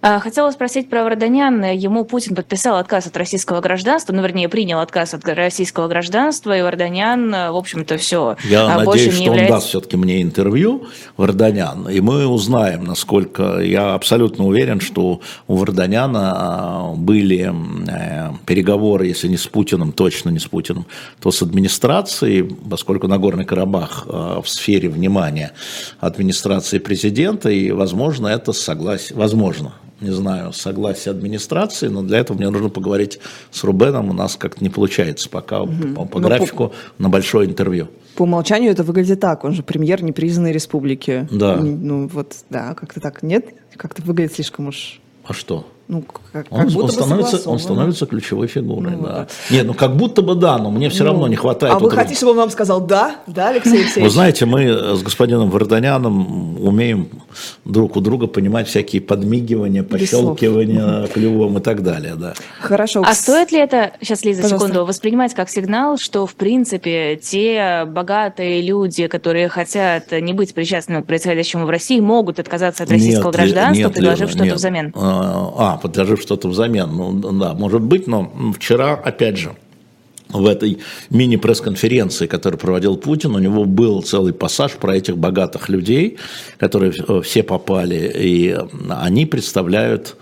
[SPEAKER 2] А, хотела спросить про Варданян. Ему Путин подписал отказ от российского гражданства, ну, вернее, принял отказ от российского гражданства, и Варданян, в общем-то, все.
[SPEAKER 3] Я а надеюсь, что является... он даст все-таки мне интервью, Варданян, и мы узнаем, насколько... Я абсолютно уверен, что у Варданяна а, были э, переговоры, если не с Путиным, точно не с Путиным, то с администрацией, поскольку Нагорный Карабах в сфере внимания администрации президента, и, возможно, это согласие, возможно, не знаю, согласие администрации, но для этого мне нужно поговорить с Рубеном, у нас как-то не получается пока угу. по, по ну, графику по, на большое интервью.
[SPEAKER 4] По умолчанию это выглядит так, он же премьер непризнанной республики.
[SPEAKER 3] Да.
[SPEAKER 4] Ну вот, да, как-то так, нет? Как-то выглядит слишком уж...
[SPEAKER 3] А что?
[SPEAKER 4] Ну, как,
[SPEAKER 3] он,
[SPEAKER 4] как
[SPEAKER 3] он, становится, он становится ключевой фигурой, ну, да. да. Нет, ну как будто бы да, но мне все ну, равно не хватает.
[SPEAKER 4] А вы хотите, чтобы он вам сказал да? Да, Алексей Алексеевич?
[SPEAKER 3] Вы знаете, мы с господином Варданяном умеем друг у друга понимать всякие подмигивания, пощелкивания клювом и так далее, да.
[SPEAKER 4] Хорошо.
[SPEAKER 2] А стоит ли это, сейчас, Лиза, Пожалуйста. секунду, воспринимать как сигнал, что, в принципе, те богатые люди, которые хотят не быть причастными к происходящему в России, могут отказаться от российского нет, гражданства, нет, предложив что-то взамен?
[SPEAKER 3] А, а предложив что-то взамен. Ну, да, может быть, но вчера, опять же, в этой мини-пресс-конференции, которую проводил Путин, у него был целый пассаж про этих богатых людей, которые все попали, и они представляют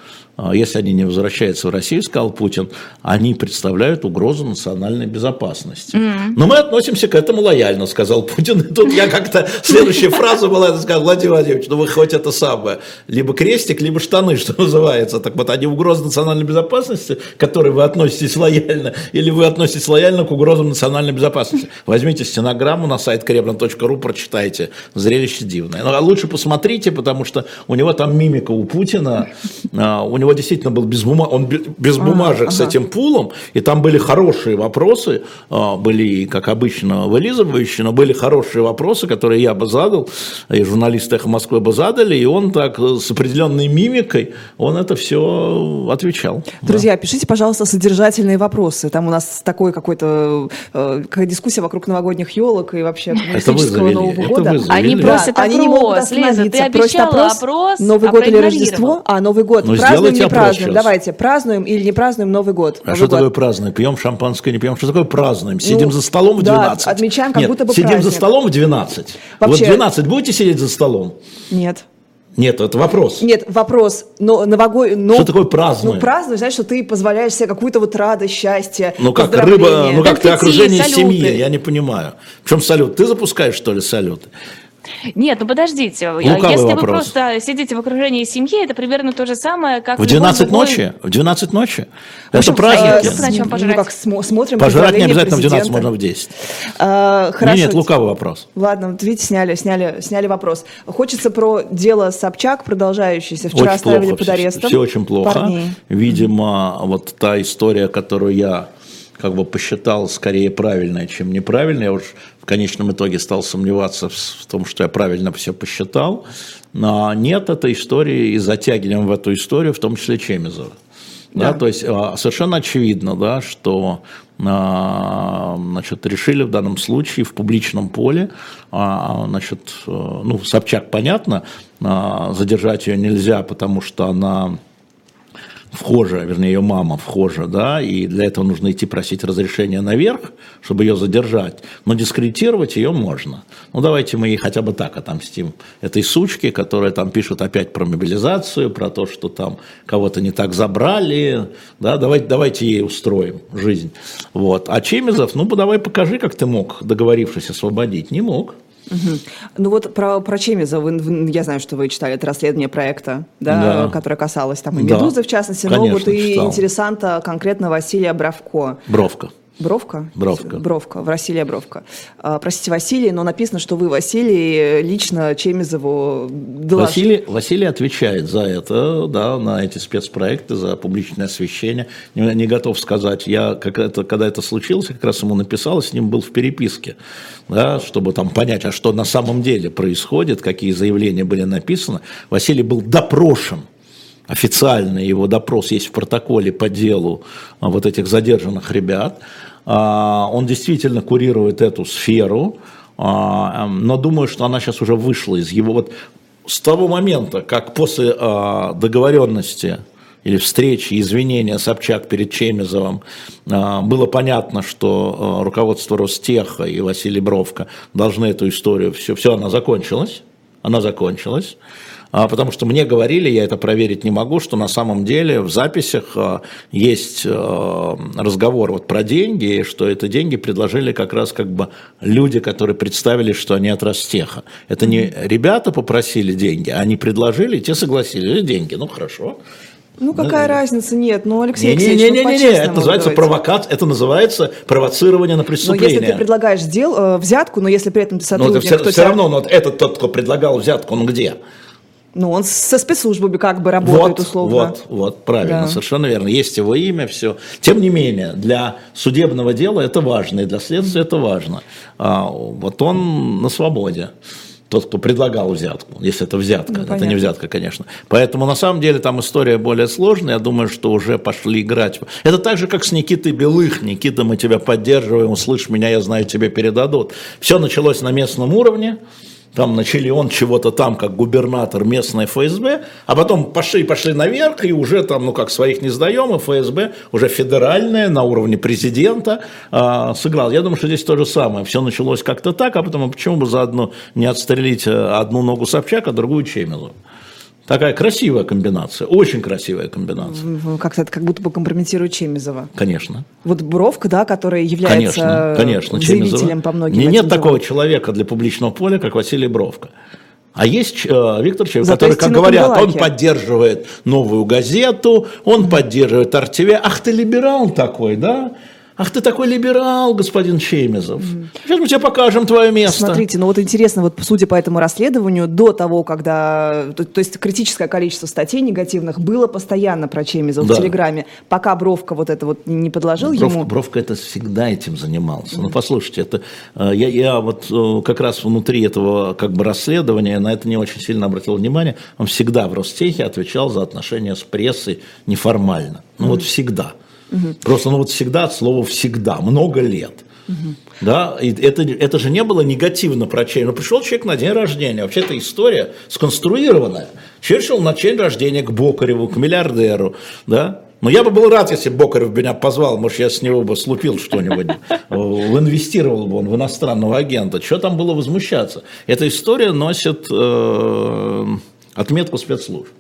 [SPEAKER 3] если они не возвращаются в Россию, сказал Путин, они представляют угрозу национальной безопасности. Mm-hmm. Но мы относимся к этому лояльно, сказал Путин. И тут я как-то, следующая фраза была, я сказал, Владимир Владимирович, ну вы хоть это самое, либо крестик, либо штаны, что называется. Так вот, они угрозы национальной безопасности, к которой вы относитесь лояльно, или вы относитесь лояльно к угрозам национальной безопасности. Возьмите стенограмму на сайт кремлин.ру, прочитайте. Зрелище дивное. Ну, а лучше посмотрите, потому что у него там мимика у Путина, а, у него него действительно был без, бума... он без бумажек ага, с этим пулом, и там были хорошие вопросы, а, были, как обычно, вылизывающие, но были хорошие вопросы, которые я бы задал, и журналисты «Эхо Москвы» бы задали, и он так с определенной мимикой, он это все отвечал.
[SPEAKER 4] Друзья, да. пишите, пожалуйста, содержательные вопросы. Там у нас такой какой-то э, дискуссия вокруг новогодних елок и вообще коммунистического Нового года.
[SPEAKER 2] Они просят да. опрос, Они не могут Лиза, ты обещала опрос, опрос
[SPEAKER 4] Новый а год или Рождество? А, Новый год. Ну, Празднуем не празднуем? Давайте, празднуем или не празднуем Новый год?
[SPEAKER 3] А что год. такое празднуем? Пьем шампанское, не пьем? Что такое празднуем? Ну, сидим ну, за столом в 12?
[SPEAKER 4] Да, отмечаем как
[SPEAKER 3] Нет,
[SPEAKER 4] будто бы
[SPEAKER 3] сидим
[SPEAKER 4] праздник.
[SPEAKER 3] за столом в 12. Вообще... Вот 12 будете сидеть за столом?
[SPEAKER 4] Нет.
[SPEAKER 3] Нет, это вопрос.
[SPEAKER 4] Нет, вопрос. Но новогой, но,
[SPEAKER 3] что такое празднуем?
[SPEAKER 4] Ну, празднуешь, знаешь, что ты позволяешь себе какую-то вот радость, счастье,
[SPEAKER 3] Ну, как рыба, ну, как ты окружение семьи, я не понимаю. В чем салют? Ты запускаешь, что ли, салют?
[SPEAKER 2] Нет, ну подождите.
[SPEAKER 3] Лукавый
[SPEAKER 2] Если
[SPEAKER 3] вопрос.
[SPEAKER 2] вы просто сидите в окружении семьи, это примерно то же самое, как...
[SPEAKER 3] В 12 другой... ночи? В 12 ночи? Это праздники.
[SPEAKER 2] Э, на чем пожрать?
[SPEAKER 4] Ну, как см- смотрим
[SPEAKER 3] Пожрать не обязательно в 12, можно в 10.
[SPEAKER 4] А, хорошо.
[SPEAKER 3] Нет, нет, лукавый вопрос.
[SPEAKER 4] Ладно, вот видите, сняли, сняли, сняли вопрос. Хочется про дело Собчак, продолжающееся. Вчера
[SPEAKER 3] очень
[SPEAKER 4] оставили
[SPEAKER 3] плохо,
[SPEAKER 4] под арестом.
[SPEAKER 3] Все, все очень плохо.
[SPEAKER 4] Парней.
[SPEAKER 3] Видимо, вот та история, которую я как бы посчитал скорее правильная, чем неправильная. Я уж в конечном итоге стал сомневаться в, в том, что я правильно все посчитал. Но нет этой истории и затягиваем в эту историю, в том числе Чемизова. Да. Да, то есть а, совершенно очевидно, да, что а, значит, решили в данном случае в публичном поле, а, значит, э, ну, Собчак, понятно, задержать ее нельзя, потому что она вхожа, вернее, ее мама вхожа, да, и для этого нужно идти просить разрешения наверх, чтобы ее задержать, но дискредитировать ее можно. Ну, давайте мы ей хотя бы так отомстим этой сучке, которая там пишет опять про мобилизацию, про то, что там кого-то не так забрали, да, давайте, давайте ей устроим жизнь. Вот. А Чемизов, ну, давай покажи, как ты мог, договорившись, освободить. Не мог.
[SPEAKER 4] Угу. Ну вот про, про Чемиза, вы, я знаю, что вы читали это расследование проекта, да, да. которое касалось там и «Медузы», да. в частности, Конечно, но вот и читал. интересанта конкретно Василия Бравко.
[SPEAKER 3] Бровка.
[SPEAKER 4] Бровка?
[SPEAKER 3] Бровка.
[SPEAKER 4] Бровка, Василия Бровка. А, простите, Василий, но написано, что вы, Василий, лично Чемизову доложили.
[SPEAKER 3] Василий, Василий отвечает за это, да, на эти спецпроекты, за публичное освещение. Не, не готов сказать, я, как это, когда это случилось, как раз ему написал, с ним был в переписке, да, чтобы там понять, а что на самом деле происходит, какие заявления были написаны. Василий был допрошен официальный его допрос есть в протоколе по делу а, вот этих задержанных ребят. А, он действительно курирует эту сферу, а, но думаю, что она сейчас уже вышла из его... Вот с того момента, как после э, договоренности или встречи, извинения Собчак перед Чемизовым, было понятно, что руководство Ростеха и Василий Бровко должны эту историю, все, все, она закончилась, она закончилась. А, потому что мне говорили, я это проверить не могу, что на самом деле в записях а, есть а, разговор вот про деньги, что это деньги предложили как раз как бы люди, которые представили, что они от Ростеха. Это не ребята попросили деньги, они предложили, те согласились, деньги, ну хорошо.
[SPEAKER 4] Ну, какая ну, разница? Нет, ну, Алексей
[SPEAKER 3] не, не, не, не, не, не, это называется провокация, это называется провоцирование на преступление.
[SPEAKER 4] Но если ты предлагаешь дел, э, взятку, но если при этом ты сотрудник...
[SPEAKER 3] Ну, это все, все равно, но этот тот, кто предлагал взятку, он где?
[SPEAKER 4] Ну, он со спецслужбами как бы работает
[SPEAKER 3] вот,
[SPEAKER 4] условно.
[SPEAKER 3] Вот, вот, правильно, да. совершенно верно. Есть его имя, все. Тем не менее, для судебного дела это важно, и для следствия это важно. А, вот он на свободе тот, кто предлагал взятку, если это взятка, ну, это понятно. не взятка, конечно. Поэтому на самом деле там история более сложная, я думаю, что уже пошли играть. Это так же, как с Никитой Белых. Никита, мы тебя поддерживаем, услышь меня, я знаю, тебе передадут. Все началось на местном уровне, там начали он чего-то там, как губернатор местной ФСБ, а потом пошли, пошли наверх, и уже там, ну как, своих не сдаем, и ФСБ уже федеральная на уровне президента э, сыграл. Я думаю, что здесь то же самое. Все началось как-то так, а потом, а почему бы заодно не отстрелить э, одну ногу Собчак, а другую Чемилу? Такая красивая комбинация, очень красивая комбинация.
[SPEAKER 4] Как-то это как будто бы компрометирует Чемизова.
[SPEAKER 3] Конечно.
[SPEAKER 4] Вот Бровка, да, который является
[SPEAKER 3] конечно, конечно,
[SPEAKER 4] заявителем Чемизова. по многим
[SPEAKER 3] Не, Нет такого человека для публичного поля, как Василий Бровка. А есть э, Виктор Чев, который, как говорят, он поддерживает новую газету, он mm-hmm. поддерживает РТВ. Ах ты либерал такой, да? Ах, ты такой либерал, господин Чемезов. Mm. Сейчас мы тебе покажем твое место.
[SPEAKER 4] Смотрите, ну вот интересно, вот судя по этому расследованию, до того, когда, то, то есть критическое количество статей негативных было постоянно про Чемезова да. в Телеграме, пока Бровка вот это вот не подложил
[SPEAKER 3] Бровка,
[SPEAKER 4] ему.
[SPEAKER 3] Бровка это всегда этим занимался. Mm. Ну, послушайте, это э, я, я вот э, как раз внутри этого как бы расследования на это не очень сильно обратил внимание. Он всегда в Ростехе отвечал за отношения с прессой неформально. Ну mm. вот всегда. Угу. Просто ну вот всегда от слова всегда, много лет. Угу. Да, и это, это же не было негативно про Черчилля. Но пришел человек на день рождения. Вообще эта история сконструированная. Черчилл на день рождения к Бокареву, к миллиардеру. Да? Но я бы был рад, если Бокарев меня позвал, может, я с него бы слупил что-нибудь, инвестировал бы он в иностранного агента. Что там было возмущаться? Эта история носит э, отметку спецслужб.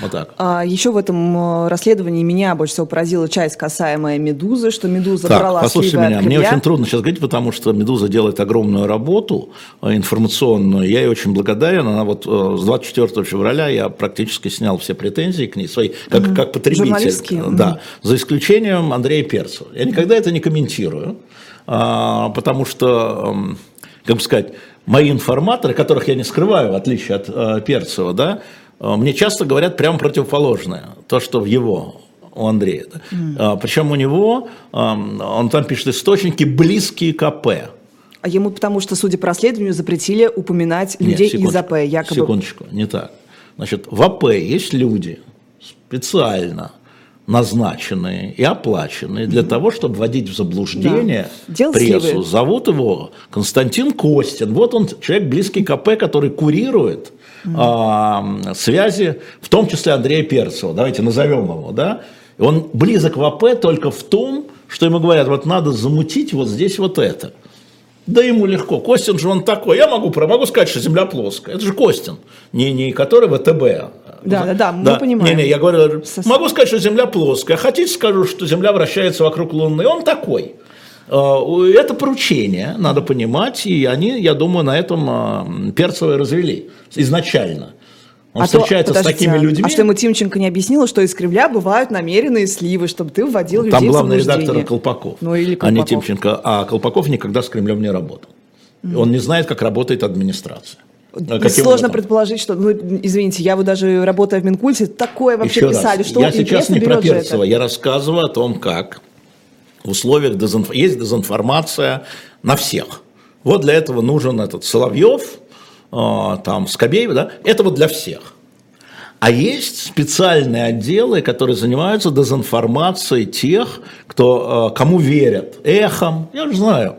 [SPEAKER 3] Вот так.
[SPEAKER 4] А, еще в этом э, расследовании меня больше всего поразила часть, касаемая «Медузы», что «Медуза» так, брала
[SPEAKER 3] послушайте меня, мне очень трудно сейчас говорить, потому что «Медуза» делает огромную работу э, информационную, я ей очень благодарен, она вот э, с 24 февраля я практически снял все претензии к ней, свои, как, mm как потребитель. Да, за исключением Андрея Перцева. Я никогда это не комментирую, а, потому что, эм, как бы сказать, мои информаторы, которых я не скрываю, в отличие от Перцева, да, мне часто говорят прямо противоположное, то, что в его, у Андрея. Mm. А, причем у него, он там пишет источники, близкие к АП.
[SPEAKER 4] А ему потому что, судя по расследованию, запретили упоминать людей Нет, из АП, якобы.
[SPEAKER 3] Секундочку, не так. Значит, в АП есть люди специально назначенные и оплаченные для mm того, чтобы вводить в заблуждение да. прессу. Зовут его Константин Костин. Вот он, человек близкий к АП, который курирует mm связи, в том числе Андрея Перцева. Давайте назовем его, да? Он близок в АП только в том, что ему говорят, вот надо замутить вот здесь вот это. Да ему легко. Костин же он такой. Я могу, могу сказать, что Земля плоская. Это же Костин, не, не который ВТБ.
[SPEAKER 4] Да, да, да, мы да. понимаем.
[SPEAKER 3] Не, не, я говорю, могу сказать, что Земля плоская. Хотите, скажу, что Земля вращается вокруг Луны. Он такой. А, это поручение, надо понимать, и они, я думаю, на этом а, Перцева развели изначально. Он а встречается то, с такими людьми.
[SPEAKER 4] А что ему Тимченко не объяснила, что из Кремля бывают намеренные сливы, чтобы ты вводил
[SPEAKER 3] людей
[SPEAKER 4] Там
[SPEAKER 3] главный редактор Колпаков,
[SPEAKER 4] ну, или
[SPEAKER 3] Колпаков. а не Тимченко. А Колпаков никогда с Кремлем не работал. Mm. Он не знает, как работает администрация.
[SPEAKER 4] Каким Сложно образом? предположить, что, ну, извините, я вот даже работая в Минкульте, такое вообще
[SPEAKER 3] Еще
[SPEAKER 4] писали,
[SPEAKER 3] раз,
[SPEAKER 4] что
[SPEAKER 3] я сейчас не про Перцева, я рассказываю о том, как в условиях дезинф... есть дезинформация на всех. Вот для этого нужен этот Соловьев, э, там Скобеев, да, это вот для всех. А есть специальные отделы, которые занимаются дезинформацией тех, кто, э, кому верят. Эхом, я же знаю.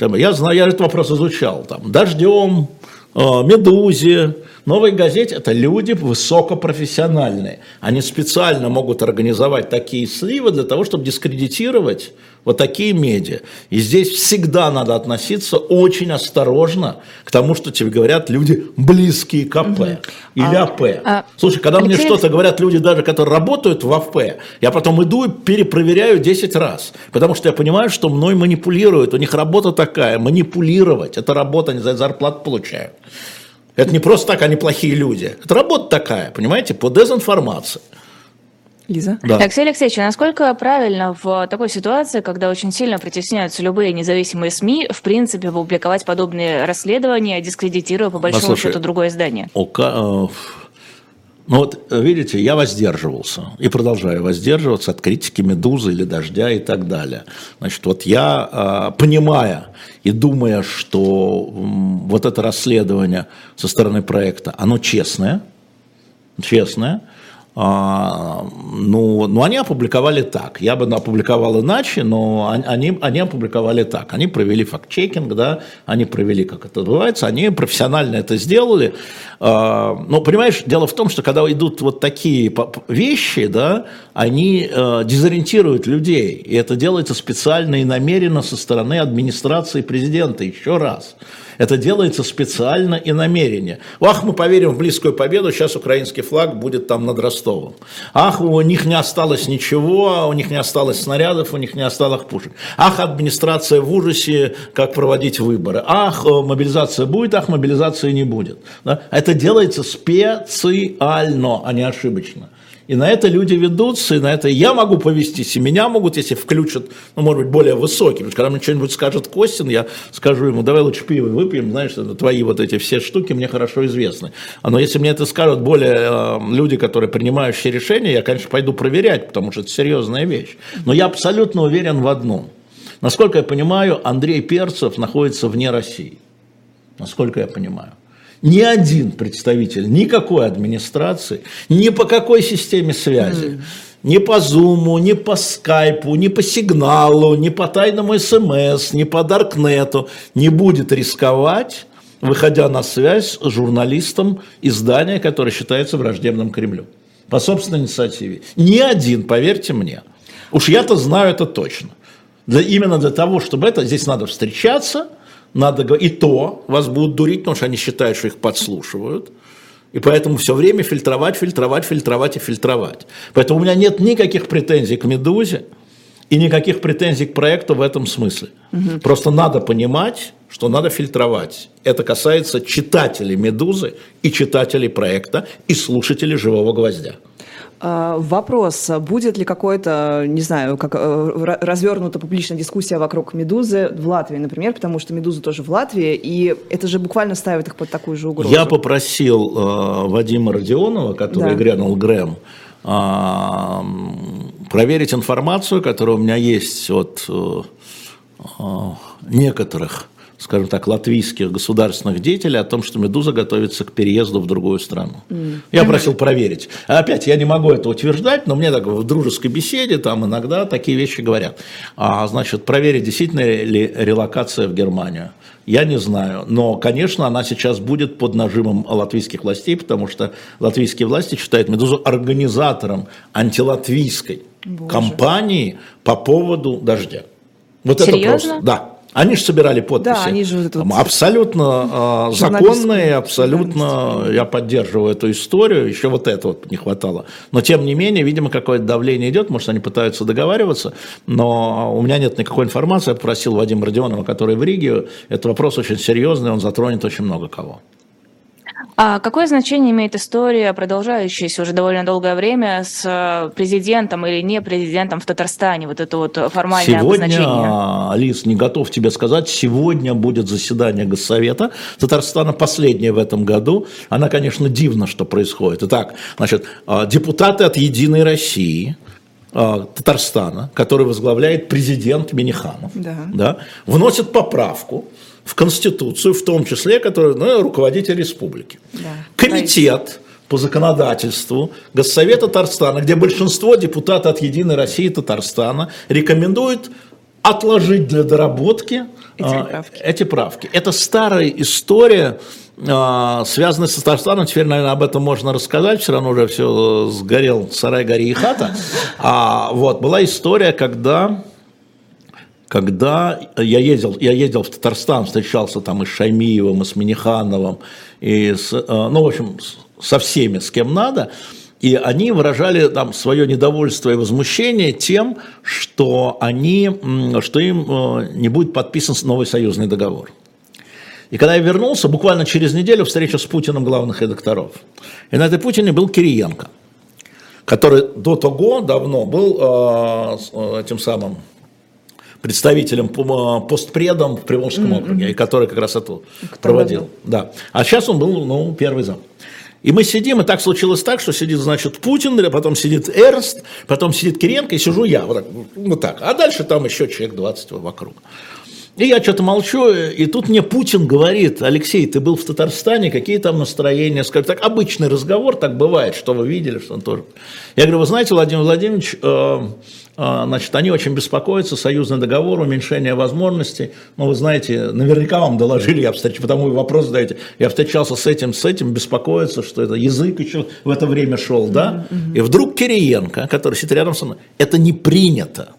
[SPEAKER 3] Я знаю, я этот вопрос изучал. Там, дождем, «Медузе», «Новой газете» – это люди высокопрофессиональные. Они специально могут организовать такие сливы для того, чтобы дискредитировать вот такие медиа. И здесь всегда надо относиться очень осторожно к тому, что тебе говорят люди близкие к АП угу. или а, АП. А, Слушай, когда Алексей... мне что-то говорят люди даже, которые работают в АП, я потом иду и перепроверяю 10 раз, потому что я понимаю, что мной манипулируют. У них работа такая, манипулировать. Это работа, они за зарплату получают. Это не просто так, они плохие люди. Это работа такая, понимаете, по дезинформации.
[SPEAKER 2] Лиза. Да. Алексей Алексеевич, а насколько правильно в такой ситуации, когда очень сильно притесняются любые независимые СМИ, в принципе, публиковать подобные расследования, дискредитируя по большому Послушай, счету другое издание?
[SPEAKER 3] ОК, э, ну вот, видите, я воздерживался и продолжаю воздерживаться от критики «Медузы» или «Дождя» и так далее. Значит, вот я, э, понимая и думая, что вот это расследование со стороны проекта, оно честное, честное, а, ну, ну, они опубликовали так. Я бы опубликовал иначе, но они, они опубликовали так. Они провели факт-чекинг, да, они провели, как это называется, они профессионально это сделали. А, но, понимаешь, дело в том, что когда идут вот такие вещи, да, они э, дезориентируют людей. И это делается специально и намеренно со стороны администрации президента. Еще раз. Это делается специально и намеренно. Ах, мы поверим в близкую победу, сейчас украинский флаг будет там над Ростовом. Ах, у них не осталось ничего, у них не осталось снарядов, у них не осталось пушек. Ах, администрация в ужасе, как проводить выборы. Ах, э, мобилизация будет, ах, мобилизации не будет. Да? Это делается специально, а не ошибочно. И на это люди ведутся, и на это я могу повестись, и меня могут, если включат, ну, может быть, более что когда мне что-нибудь скажет Костин, я скажу ему, давай лучше пиво выпьем, знаешь, это твои вот эти все штуки мне хорошо известны. А Но если мне это скажут более э, люди, которые принимающие решения, я, конечно, пойду проверять, потому что это серьезная вещь. Но я абсолютно уверен в одном. Насколько я понимаю, Андрей Перцев находится вне России. Насколько я понимаю ни один представитель никакой администрации, ни по какой системе связи, ни по Зуму, ни по Скайпу, ни по сигналу, ни по тайному СМС, ни по Даркнету не будет рисковать, выходя на связь с журналистом издания, которое считается враждебным Кремлю. По собственной инициативе. Ни один, поверьте мне. Уж я-то знаю это точно. Для, именно для того, чтобы это, здесь надо встречаться – надо говорить, и то вас будут дурить, потому что они считают, что их подслушивают. И поэтому все время фильтровать, фильтровать, фильтровать и фильтровать. Поэтому у меня нет никаких претензий к «Медузе» и никаких претензий к проекту в этом смысле. Угу. Просто надо понимать, что надо фильтровать. Это касается читателей «Медузы» и читателей проекта и слушателей «Живого гвоздя».
[SPEAKER 4] А, вопрос, будет ли какой-то, не знаю, как э, развернута публичная дискуссия вокруг «Медузы» в Латвии, например, потому что «Медуза» тоже в Латвии, и это же буквально ставит их под такую же угрозу.
[SPEAKER 3] Я попросил э, Вадима Родионова, который да. грянул Грэм, э, проверить информацию, которая у меня есть от э, э некоторых скажем так, латвийских государственных деятелей о том, что «Медуза» готовится к переезду в другую страну. Mm. Я просил проверить. А опять, я не могу это утверждать, но мне так в дружеской беседе там иногда такие вещи говорят. А, значит, проверить, действительно ли релокация в Германию. Я не знаю, но, конечно, она сейчас будет под нажимом латвийских властей, потому что латвийские власти считают «Медузу» организатором антилатвийской Боже. кампании по поводу дождя.
[SPEAKER 2] Вот Серьезно? это просто.
[SPEAKER 3] Да. Они же собирали подписи. Да,
[SPEAKER 4] они же
[SPEAKER 3] вот абсолютно э, законные, абсолютно я поддерживаю эту историю. Еще вот это вот не хватало. Но тем не менее, видимо, какое-то давление идет. Может, они пытаются договариваться. Но у меня нет никакой информации. Я попросил Вадима Родионова, который в Риге. Это вопрос очень серьезный, он затронет очень много кого.
[SPEAKER 2] А какое значение имеет история, продолжающаяся уже довольно долгое время, с э, президентом или не президентом в Татарстане? Вот это вот формальное
[SPEAKER 3] сегодня,
[SPEAKER 2] обозначение.
[SPEAKER 3] Алис, не готов тебе сказать, сегодня будет заседание Госсовета Татарстана, последнее в этом году. Она, конечно, дивно, что происходит. Итак, значит, а, депутаты от «Единой России», а, Татарстана, который возглавляет президент Миниханов, да. Да, вносят поправку, в Конституцию, в том числе, который ну, руководитель республики. Да. Комитет по законодательству Госсовета Татарстана, где большинство депутатов от Единой России Татарстана рекомендует отложить для доработки
[SPEAKER 4] эти а, правки?
[SPEAKER 3] Эти правки. Это старая история, а, связанная с Татарстаном. Теперь, наверное, об этом можно рассказать. Все равно уже все сгорел сарай, гори и хата. А, вот, была история, когда когда я ездил, я ездил в Татарстан, встречался там и с Шаймиевым, и с Минихановым, и с, ну, в общем, со всеми, с кем надо, и они выражали там свое недовольство и возмущение тем, что, они, что им э, не будет подписан новый союзный договор. И когда я вернулся, буквально через неделю встреча с Путиным главных редакторов. И на этой Путине был Кириенко, который до того давно был э, э этим самым представителем э, постпредом в Приволжском mm-hmm. округе, который как раз это проводил. Да. А сейчас он был ну, первый зам. И мы сидим, и так случилось так, что сидит, значит, Путин, потом сидит Эрнст, потом сидит Киренко, и сижу я, вот так, вот так. А дальше там еще человек 20 вокруг. И я что-то молчу, и тут мне Путин говорит, Алексей, ты был в Татарстане, какие там настроения? Скажем так, обычный разговор, так бывает, что вы видели, что он тоже. Я говорю, вы знаете, Владимир Владимирович, э, э, значит, они очень беспокоятся, союзный договор, уменьшение возможностей. Ну, вы знаете, наверняка вам доложили, я встречался, потому вы вопрос задаете. Я встречался с этим, с этим, беспокоится, что это язык еще в это время шел, да? И вдруг Кириенко, который сидит рядом со мной, это не принято.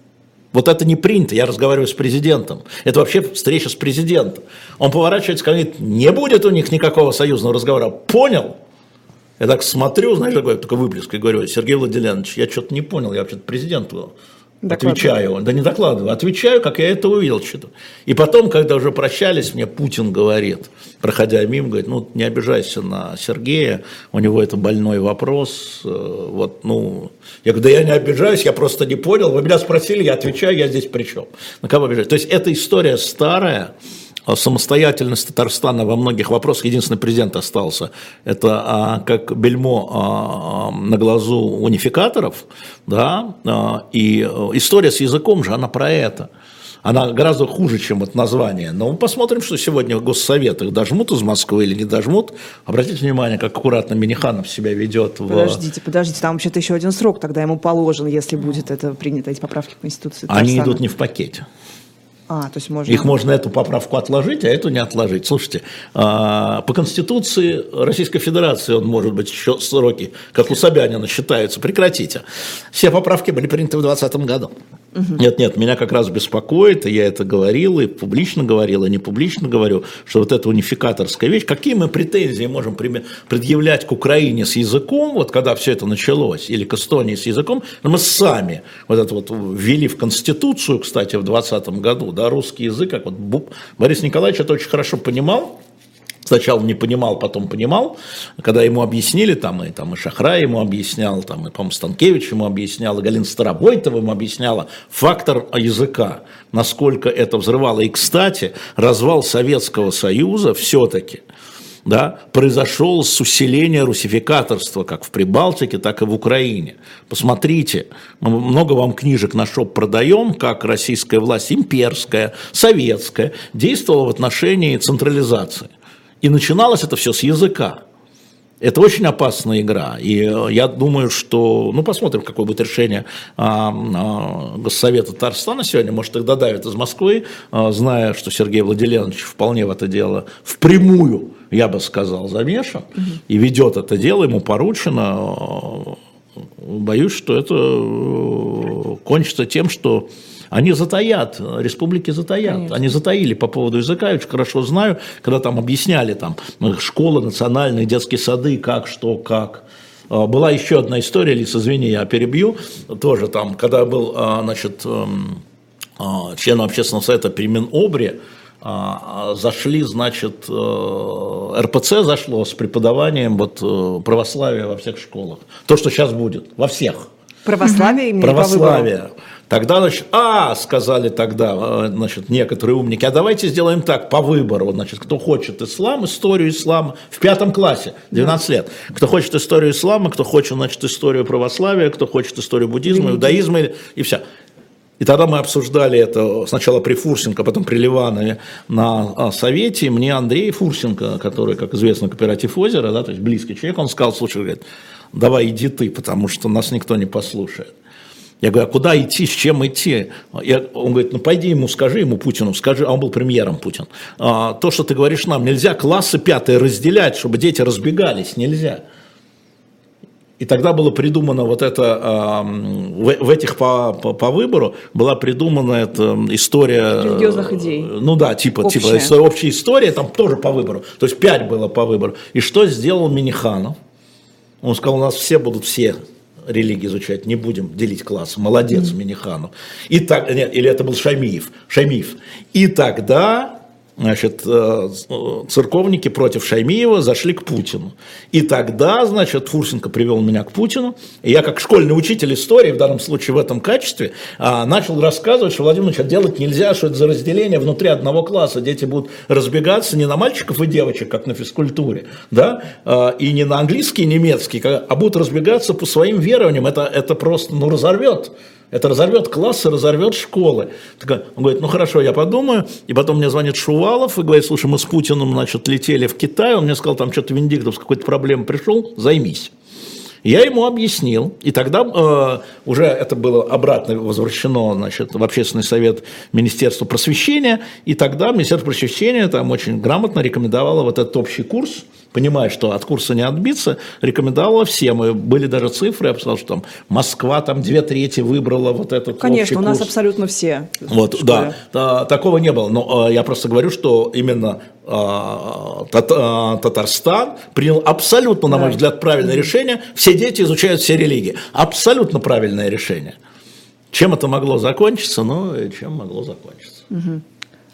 [SPEAKER 3] Вот это не принято, я разговариваю с президентом. Это вообще встреча с президентом. Он поворачивается говорит, не будет у них никакого союзного разговора. Понял? Я так смотрю, знаешь, такой только выплеск, и говорю, Сергей Владимирович, я что-то не понял, я вообще-то президенту Отвечаю, да не докладываю, отвечаю, как я это увидел. Что-то. И потом, когда уже прощались, мне Путин говорит, проходя мимо, говорит, ну, не обижайся на Сергея, у него это больной вопрос, э, вот, ну, я говорю, да я не обижаюсь, я просто не понял, вы меня спросили, я отвечаю, я здесь при чем? На кого обижаюсь? То есть, эта история старая, самостоятельность Татарстана во многих вопросах, единственный президент остался, это а, как бельмо а, на глазу унификаторов, да, а, и э, история с языком же, она про это. Она гораздо хуже, чем это название. Но мы посмотрим, что сегодня в Госсоветах дожмут из Москвы или не дожмут. Обратите внимание, как аккуратно Миниханов себя ведет.
[SPEAKER 4] Подождите, в... подождите, там вообще-то еще один срок тогда ему положен, если будет это принято, эти поправки в Конституции.
[SPEAKER 3] Они идут не в пакете. А, то есть можно... Их можно эту поправку отложить, а эту не отложить. Слушайте, а, по Конституции Российской Федерации он может быть еще сроки, как у Собянина считаются, прекратите. Все поправки были приняты в 2020 году. Нет, нет, меня как раз беспокоит, и я это говорил, и публично говорил, и не публично говорю, что вот эта унификаторская вещь, какие мы претензии можем предъявлять к Украине с языком, вот когда все это началось, или к Эстонии с языком, мы сами вот это вот ввели в Конституцию, кстати, в 2020 году, да, русский язык, как вот Борис Николаевич это очень хорошо понимал, сначала не понимал, потом понимал, когда ему объяснили, там и, там, и Шахра ему объяснял, там, и, по-моему, Станкевич ему объяснял, и Галина Старобойтова ему объясняла фактор языка, насколько это взрывало. И, кстати, развал Советского Союза все-таки да, произошел с усиления русификаторства как в Прибалтике, так и в Украине. Посмотрите, мы много вам книжек на шоп продаем, как российская власть, имперская, советская, действовала в отношении централизации. И начиналось это все с языка. Это очень опасная игра. И э, я думаю, что... Ну, посмотрим, какое будет решение а, а, Госсовета Татарстана сегодня. Может, их додавят из Москвы, а, зная, что Сергей Владимирович вполне в это дело впрямую, я бы сказал, замешан. Угу. И ведет это дело, ему поручено. Боюсь, что это э, кончится тем, что они затаят, республики затаят. Конечно. Они затаили по поводу языка, я очень хорошо знаю, когда там объясняли, там, школы национальные, детские сады, как, что, как. А, была еще одна история, Лиз, извини, я перебью, тоже там, когда был, а, значит, эм, а, членом общественного совета при Минобре, зашли, значит, э, РПЦ зашло с преподаванием вот э, православия во всех школах. То, что сейчас будет, во всех.
[SPEAKER 4] Православие именно
[SPEAKER 3] Православие. Тогда, значит, а, сказали тогда, э, значит, некоторые умники, а давайте сделаем так, по выбору, значит, кто хочет ислам, историю ислама, в пятом классе, 12 да. лет, кто хочет историю ислама, кто хочет, значит, историю православия, кто хочет историю буддизма, иудаизма, и, и все. И тогда мы обсуждали это сначала при Фурсенко, потом при Ливанове на а, совете. Мне Андрей Фурсенко, который, как известно, кооператив озера, да, то есть близкий человек, он сказал, слушай, говорит, давай иди ты, потому что нас никто не послушает. Я говорю, а куда идти, с чем идти? Я, он говорит, ну пойди ему скажи, ему Путину скажи, а он был премьером Путин. А, то, что ты говоришь нам, нельзя классы пятые разделять, чтобы дети разбегались, нельзя. И тогда было придумано вот это, в, в этих по, по, по выбору была придумана эта история...
[SPEAKER 4] Религиозных идей.
[SPEAKER 3] Ну да, типа, общая. типа общая история, там тоже по выбору. То есть пять было по выбору. И что сделал Миниханов? Он сказал, у нас все будут все религии изучать, не будем делить класс. Молодец, mm-hmm. Миниханов. И так, нет, или это был Шамиев. Шамиев. И тогда значит, э, церковники против Шаймиева зашли к Путину. И тогда, значит, Фурсенко привел меня к Путину, и я как школьный учитель истории, в данном случае в этом качестве, а, начал рассказывать, что, Владимир Ильич, делать нельзя, что это за разделение внутри одного класса, дети будут разбегаться не на мальчиков и девочек, как на физкультуре, да, а, и не на английский и немецкий, а будут разбегаться по своим верованиям, это, это просто, ну, разорвет это разорвет классы, разорвет школы. Так, он говорит, ну хорошо, я подумаю. И потом мне звонит Шувалов и говорит, слушай, мы с Путиным, значит, летели в Китай. Он мне сказал, там что-то Венедиктов с какой-то проблемой пришел, займись. Я ему объяснил, и тогда э, уже это было обратно возвращено значит, в Общественный совет Министерства просвещения, и тогда Министерство просвещения там очень грамотно рекомендовало вот этот общий курс, понимая, что от курса не отбиться, рекомендовала всем. И были даже цифры, я посмотрел, что там Москва там две трети выбрала вот этот
[SPEAKER 4] Конечно, у нас абсолютно все.
[SPEAKER 3] Вот, да, да, такого не было. Но э, я просто говорю, что именно э, Татарстан принял абсолютно, на мой взгляд, правильное решение. Все дети изучают все религии. Абсолютно правильное решение. Чем это могло закончиться? Ну, чем могло закончиться.
[SPEAKER 4] Угу.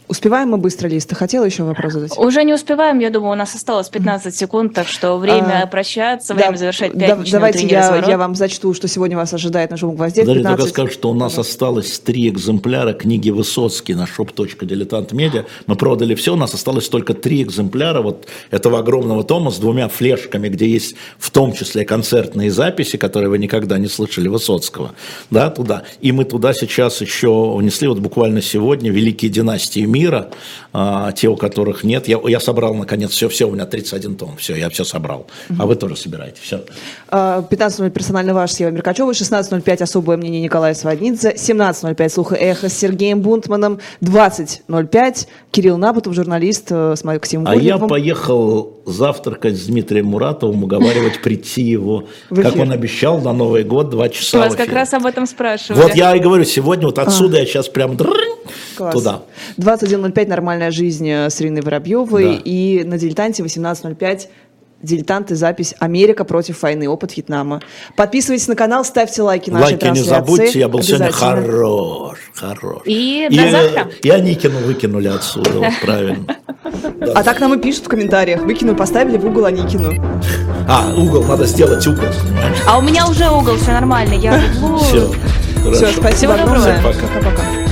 [SPEAKER 4] Успеваем мы быстро, Лиз? Ты хотела еще вопрос задать?
[SPEAKER 2] Уже не успеваем, я думаю, у нас осталось 15 секунд, так что время а, прощаться, время да, завершать пятничный
[SPEAKER 4] Давайте я, я вам зачту, что сегодня вас ожидает на живом гвозде.
[SPEAKER 3] Подожди, 15... только скажу, что у нас осталось три экземпляра книги Высоцкий на shop.diletant.media. Мы продали все, у нас осталось только три экземпляра вот этого огромного тома с двумя флешками, где есть в том числе концертные записи, которые вы никогда не слышали Высоцкого. Да, туда. И мы туда сейчас еще унесли вот буквально сегодня «Великие династии мира, а, те, у которых нет. Я, я собрал, наконец, все, все, у меня 31 том, все, я все собрал. Угу. А вы тоже собираете, все.
[SPEAKER 4] 15.05 персонально ваш Сева Меркачева, 16.05 особое мнение Николая Сваднидзе, 17.05 слуха эхо с Сергеем Бунтманом, 20.05 Кирилл Набутов, журналист э, с Максимом
[SPEAKER 3] А я поехал завтракать с Дмитрием Муратовым, уговаривать прийти его, как он обещал, на Новый год, два часа.
[SPEAKER 2] Вас как раз об этом спрашивали.
[SPEAKER 3] Вот я и говорю, сегодня вот отсюда а. я сейчас прям туда.
[SPEAKER 4] 21.05 «Нормальная жизнь» с Ириной Воробьевой да. и на «Дилетанте» 18.05 дилетанты, запись «Америка против войны. Опыт Вьетнама». Подписывайтесь на канал, ставьте лайки нашей
[SPEAKER 3] лайки трансляции. не забудьте, я был сегодня хорош, хорош.
[SPEAKER 2] И, и до завтра.
[SPEAKER 3] И Аникину выкинули отсюда, вот правильно.
[SPEAKER 4] А так нам и пишут в комментариях. Выкину, поставили в угол Аникину.
[SPEAKER 3] А, угол, надо сделать угол.
[SPEAKER 2] А у меня уже угол, все нормально, я
[SPEAKER 3] Все,
[SPEAKER 4] Все, спасибо огромное.
[SPEAKER 3] Пока. Пока-пока.